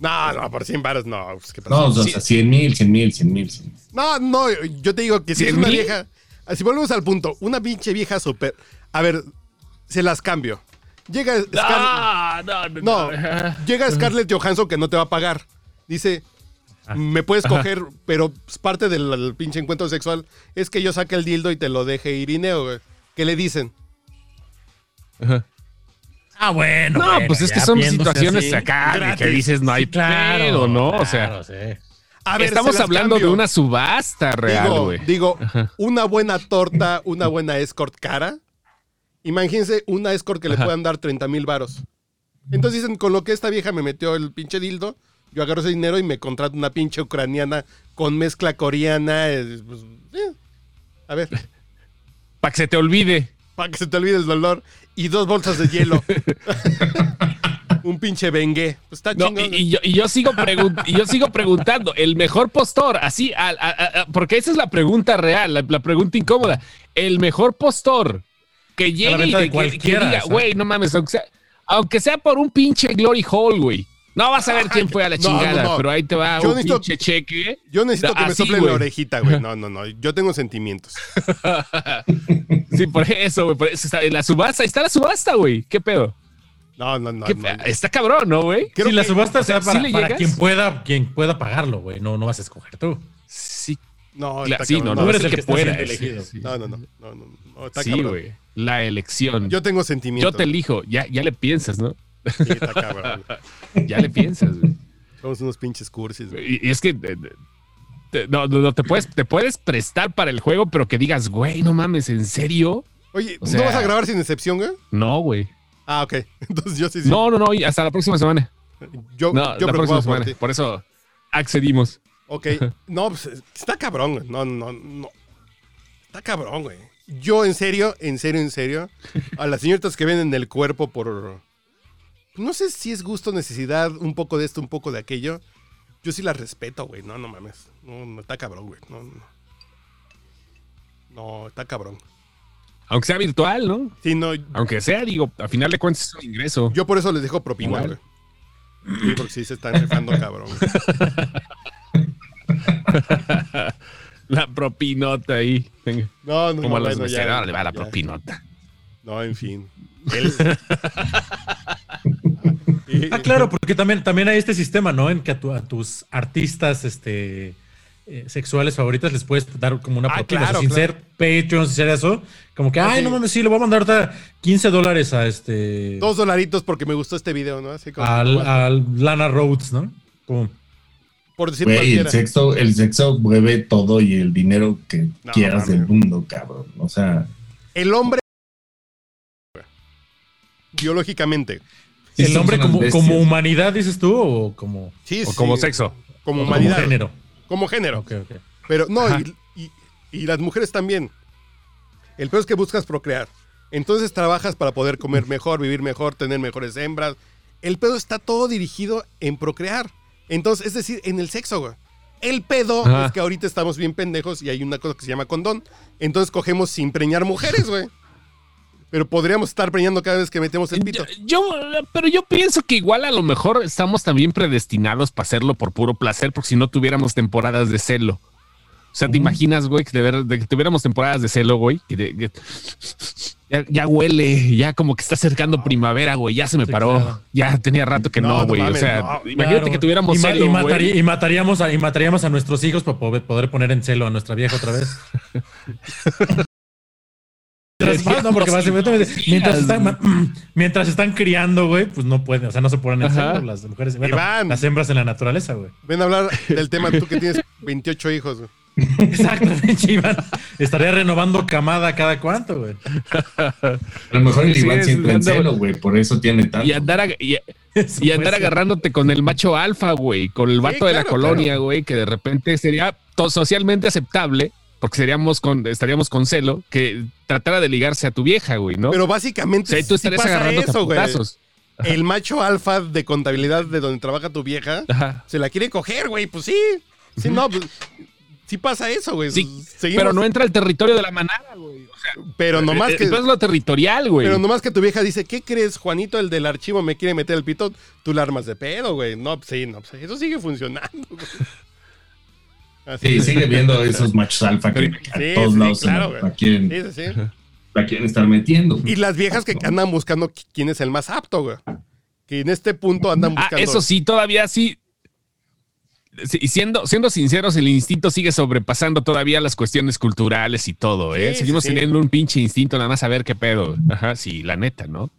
No, no, por 100 baros no. pues, ¿qué pasa? No, o sea, 100 mil, 100 mil, 100 mil. No, no, yo te digo que si es ¿Cien una mil? vieja. Si volvemos al punto, una pinche vieja súper. A ver, se las cambio. Llega Scar- Ah, no, no, No, no. llega Scarlett Johansson que no te va a pagar. Dice, me puedes coger, pero parte del del pinche encuentro sexual es que yo saque el dildo y te lo deje Irineo, güey. ¿Qué le dicen? Ajá. Ah, bueno. No, bueno, pues es que son situaciones así. acá de que dices no hay Sí, claro, pedo, ¿no? O sea, sí. A ver, estamos hablando cambio. de una subasta real, Digo, güey. digo una buena torta, una buena escort cara. Imagínense una escort que le puedan dar 30 mil varos. Entonces dicen, con lo que esta vieja me metió el pinche dildo, yo agarro ese dinero y me contrato una pinche ucraniana con mezcla coreana. eh, pues, eh. A ver, (laughs) Para que se te olvide. para que se te olvide el dolor. Y dos bolsas de hielo. (laughs) Un pinche bengue. Pues está No, chingón. y, y yo, y yo sigo pregun- y yo sigo preguntando, el mejor postor, así, al- a- a- a- porque esa es la pregunta real, la, la pregunta incómoda. El mejor postor que llegue y que- diga, güey, no mames, aunque sea, aunque sea por un pinche Glory Hall, güey. No vas a ver quién fue a la (laughs) No, chingada, no, no. pero ahí te va Yo un necesito- pinche cheque. Yo necesito que me soplen la orejita, güey. No, no, no. Yo tengo sentimientos. (laughs) Sí, por eso, güey. por eso está en la subasta, está la subasta, güey. ¿Qué pedo? No, no, no. ¿Qué no, no. Está cabrón, ¿no, güey? Si la subasta o sea, para, ¿sí le para quien pueda, quien pueda pagarlo, güey. No, no vas a escoger tú. Sí, No, la- está sí, cabrón. no, no, Tú eres es el que pueda. sí, sí. No, no, no. no, no, no, está Sí, cabrón. güey. La elección. Yo tengo Yo sentimientos. te elijo. Ya, ya le piensas, ¿no? (laughs) Sí, está cabrón. Ya le piensas, güey. Somos unos pinches cursis. güey. Y, y es que eh, te- no, no, te puedes, te puedes prestar para el juego, pero que digas, güey, no mames, ¿en serio? Oye, O ¿no vas a grabar sin excepción, güey? No, güey. Ah, ok. (laughs) Entonces yo sí, sí. No, no, no, y hasta la próxima semana. yo, No, yo la próxima por semana. Por eso accedimos. Ok. (laughs) No, pues está cabrón, güey. No, no, no. Está cabrón, güey. Yo, en serio, en serio, en serio, a las señoritas que venden el cuerpo por. No sé si es gusto, necesidad, un poco de esto, un poco de aquello. Yo sí las respeto, güey. No, no mames. No, no, está cabrón, güey. No, no. No, está cabrón. Aunque sea virtual, ¿no? Sí, no. Aunque sea, digo, a final de cuentas es un ingreso. Yo por eso les dejo propina, güey. Sí, porque sí se están rifando, cabrón. (laughs) La propinota ahí. No, no, Como no. a los bueno, ya, le va la ya. propinota. No, en fin. Él- (laughs) Ah, claro, porque también, también hay este sistema, ¿no? En que a, tu- a tus artistas este, eh, sexuales favoritas les puedes dar como una Ah, propina. o sea, claro, sin claro. ser Patreon, sin ser eso. Como que, Ah, ay, sí. no mames, sí, le voy a mandar ahorita 15 dólares a este. Dos dolaritos porque me gustó este video, ¿no? Así como. al, al Lana Rhodes, ¿no? Como, por decir Güey, el sexo, el sexo mueve todo y el dinero que No, quieras del mundo, cabrón. O sea, El hombre. Biológicamente. Sí ¿El hombre como, como humanidad, dices tú, o como, Sí, O sí. como sexo. Como o como humanidad. género? Como género. Ok, ok. Pero no, y, y- y las mujeres también. El peor es que buscas procrear. Entonces trabajas para poder comer mejor, vivir mejor, tener mejores hembras. El pedo está todo dirigido en procrear. Entonces, es decir, en el sexo, güey. El pedo Ajá. es que ahorita estamos bien pendejos y hay una cosa que se llama condón. Entonces cogemos sin preñar mujeres, güey. Pero podríamos estar preñando cada vez que metemos el pito. Yo, yo- pero yo pienso que igual a lo mejor estamos también predestinados para hacerlo por puro placer, porque si no tuviéramos temporadas de celo. O sea, ¿te imaginas, güey, que, de ver- de que tuviéramos temporadas de celo, güey? Que de- que- ya, ya huele, ya como que está acercando primavera, güey, ya se me Sí, paró. claro. Ya tenía rato que No, no, no güey. o sea, no. imagínate Claro. que tuviéramos y, celo, y y mataríamos a, y mataríamos a nuestros hijos para poder, poder poner en celo a nuestra vieja otra vez. (laughs) Mientras, no, porque básicamente mientras están, (clears throat) mientras están criando, güey, pues no pueden, o sea, no se ponen en celo las mujeres, bueno, Iván. las hembras en la naturaleza, güey. Ven a hablar del (laughs) tema tú que tienes 28 hijos, güey. Exactamente, (laughs) Iván. Estaría renovando camada cada cuánto, güey. a lo mejor el Sí, Iván siempre en celo, güey. Por eso tiene tanto. Y andar, y, (laughs) y andar agarrándote con el macho alfa, güey, con el vato de la claro, colonia, güey, que de repente sería socialmente aceptable, porque seríamos con, estaríamos con celo, que tratara de ligarse a tu vieja, güey, ¿no? Pero o básicamente sea, y tú estarías pasa agarrándote eso, güey. El macho alfa de contabilidad de donde trabaja tu vieja Ajá. se la quiere coger, güey. Pues sí. Sí, no, pues, sí pasa eso, güey. Sí, Seguimos- pero no entra al territorio de la manada, güey. O sea, pero nomás eh, que, eso es lo territorial, güey. pero nomás que tu vieja dice, ¿qué crees, Juanito, el del archivo me quiere meter el pito? Tú la armas de pedo, güey. No, pues sí, no, pues eso sigue funcionando, güey. Así Sí, es. sigue viendo (laughs) esos machos alfa que a todos sí, lados se claro, la, güey. la quieren, Sí, sí, sí. la quieren estar metiendo. Y las viejas que andan buscando qui- quién es el más apto, güey. Que en este punto andan Ah, buscando. eso sí, todavía sí. Y siendo, siendo sinceros, el instinto sigue sobrepasando todavía las cuestiones culturales y todo, ¿eh? Sí, Seguimos teniendo un pinche instinto nada más a ver qué pedo. Ajá, sí, la neta, ¿no? O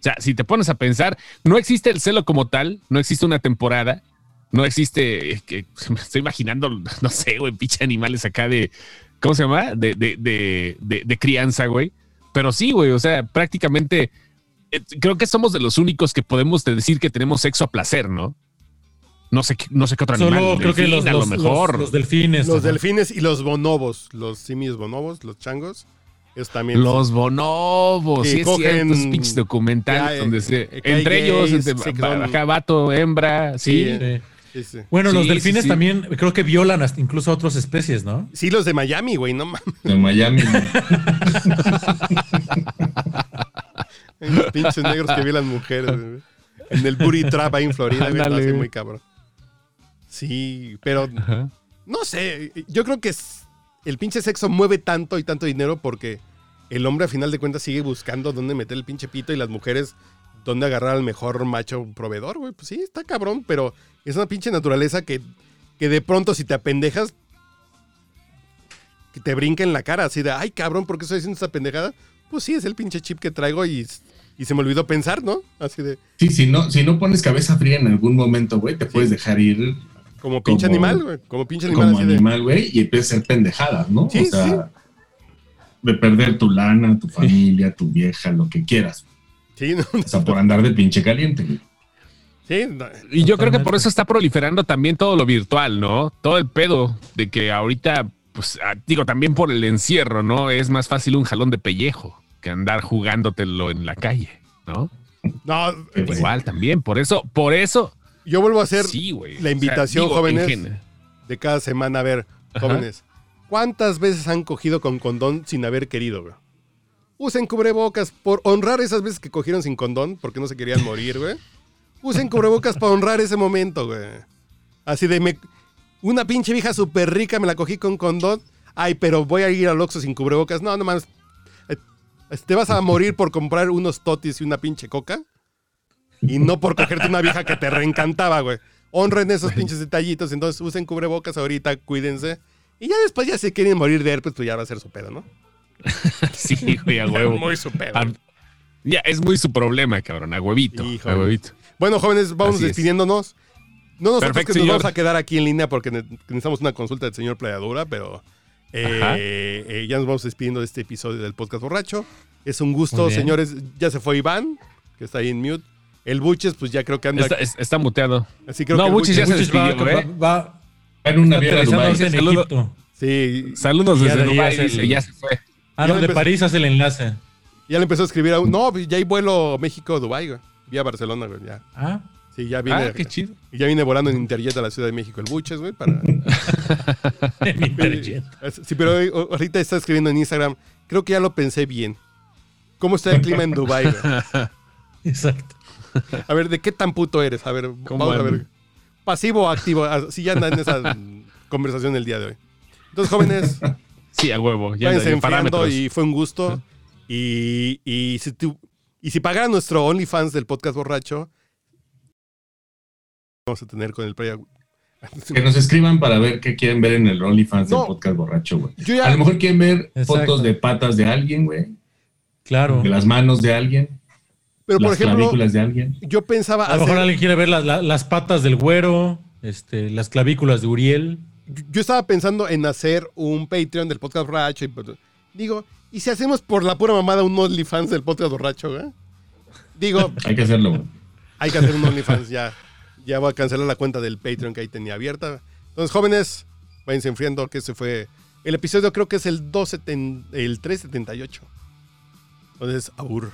sea, si te pones a pensar, no existe el celo como tal, no existe una temporada, no existe, eh, que (laughs) me estoy imaginando, no sé, güey, pinche animales acá de, ¿cómo se llama? De, de, de, de, de crianza, güey. Pero sí, güey, o sea, prácticamente eh, creo que somos de los únicos que podemos decir que tenemos sexo a placer, ¿no? No sé, qué- no sé qué otro animal. Solo un creo que delfín, los, a lo los- mejor. los- los delfines. Los delfines y los bonobos, los simios bonobos, los changos, es también. Los bonobos, Que sí es cogen- cierto, esos pinches documentales que hay- donde se, que hay entre ellos, entre, sí, que va- son- acá vato, hembra, sí. Sí. Sí. Sí, sí. Bueno, Sí, los delfines sí. también creo que violan hasta incluso a otras especies, ¿no? Sí, los de Miami, güey, no mames. De Miami. Los (laughs) pinches negros que violan mujeres. güey. En el booty trap ahí en Florida, güey, así muy cabrón. Sí, pero Ajá. no sé, yo creo que es- el pinche sexo mueve tanto y tanto dinero porque el hombre a final de cuentas sigue buscando dónde meter el pinche pito y las mujeres dónde agarrar al mejor macho proveedor, güey. Pues sí, está cabrón, pero es una pinche naturaleza que, que de pronto si te apendejas, que te brinca en la cara, así de, ay cabrón, ¿por qué estoy haciendo esta pendejada? Pues sí, es el pinche chip que traigo y, y se me olvidó pensar, ¿no? Así de, Sí, si no, si no pones cabeza fría en algún momento, güey, te puedes dejar ir como pinche Como- animal, güey. Como pinche animal, como animal, güey, y empiezas a hacer pendejadas, ¿no? Sí, o sea, de perder tu lana, tu familia, tu vieja, lo que quieras. Sí, no, O sea, por andar de pinche caliente, sí, no, Y yo creo que por eso está proliferando también todo lo virtual, ¿no? Todo el pedo de que ahorita, pues ah, digo, también por el encierro, ¿no? Es más fácil un jalón de pellejo que andar jugándotelo en la calle, ¿no? no, güey. Igual también, por eso, por eso, yo vuelvo a hacer sí, la invitación, digo, jóvenes. de cada semana. A ver, Ajá. jóvenes, ¿cuántas veces han cogido con condón sin haber querido, güey? Usen cubrebocas por honrar esas veces que cogieron sin condón porque no se querían morir, güey. Usen cubrebocas para honrar ese momento, güey. Así de, me, una pinche vieja súper rica me la cogí con condón. Ay, pero voy a ir al Oxxo sin cubrebocas. No, no mames. Eh, Te vas a morir por comprar unos totis y una pinche coca. Y no por cogerte una vieja que te reencantaba, güey. Honren esos pinches detallitos. Entonces usen cubrebocas ahorita, cuídense. Y ya después ya se quieren morir de herpes, pues ya va a ser su pedo, ¿no? (laughs) Sí, güey, a huevo. Muy su pedo. Ya, es muy su problema, cabrón, a huevito. Híjole. A huevito. Bueno, jóvenes, vamos Así es. despidiéndonos. No nosotros Perfecto, que nos señor. vamos a quedar aquí en línea porque ne- necesitamos una consulta del señor Playadura, pero eh, eh, ya nos vamos despidiendo de este episodio del podcast borracho. Es un gusto, señores. Ya se fue Iván, que está ahí en mute. El Buches, pues ya creo que anda. Está, es- está muteado. así creo no, que el Buches ya se Muchos va- despidió, ¿eh? va- va En una vieja aterrizando Dubai. ahorita en Saludo. Egipto. Sí, Saludos desde ya Dubái, ya se fue. Ah, no, de empezó- París hace el enlace. ya le empezó a escribir a un. No, ya hay vuelo México-Dubái, güey. Vía Barcelona, güey. Ya. Ah, Sí, ya viene. Ah, qué chido. ya viene volando en Interjet a la Ciudad de México el Buches, güey, para. (laughs) en Interjet. (laughs) Sí, pero ahorita está escribiendo en Instagram. Creo que ya lo pensé bien. ¿Cómo está el clima en Dubai? güey? (laughs) Exacto. A ver, ¿de qué tan puto eres? A ver, ¿Cómo vamos a ver. Pasivo o activo. Así ya anda en esa conversación el día de hoy. Entonces, jóvenes, Sí, a huevo. Ya enfriando parámetros. y fue un gusto. Y, y si tú, y si pagaran nuestro OnlyFans del podcast borracho, vamos a tener con el playa. (laughs) Que nos escriban para ver qué quieren ver en el OnlyFans No. del podcast borracho, güey. Ya- A lo mejor quieren ver Exacto. fotos de patas de alguien, güey. Claro. De las manos de alguien. pero por las ejemplo, clavículas de alguien. yo pensaba A lo mejor alguien quiere ver las, la- las patas del güero, este, las clavículas de Uriel. Yo estaba pensando en hacer un Patreon del podcast borracho. Y, pues, digo, ¿y si hacemos por la pura mamada un OnlyFans del podcast borracho? güey? Digo, (laughs) Hay que hacerlo, hay que hacer un OnlyFans ya. Ya voy a cancelar la cuenta del Patreon que ahí tenía abierta. Entonces, jóvenes, váyanse enfriando que ese fue... El episodio creo que es el 270, el 378. Entonces, aur.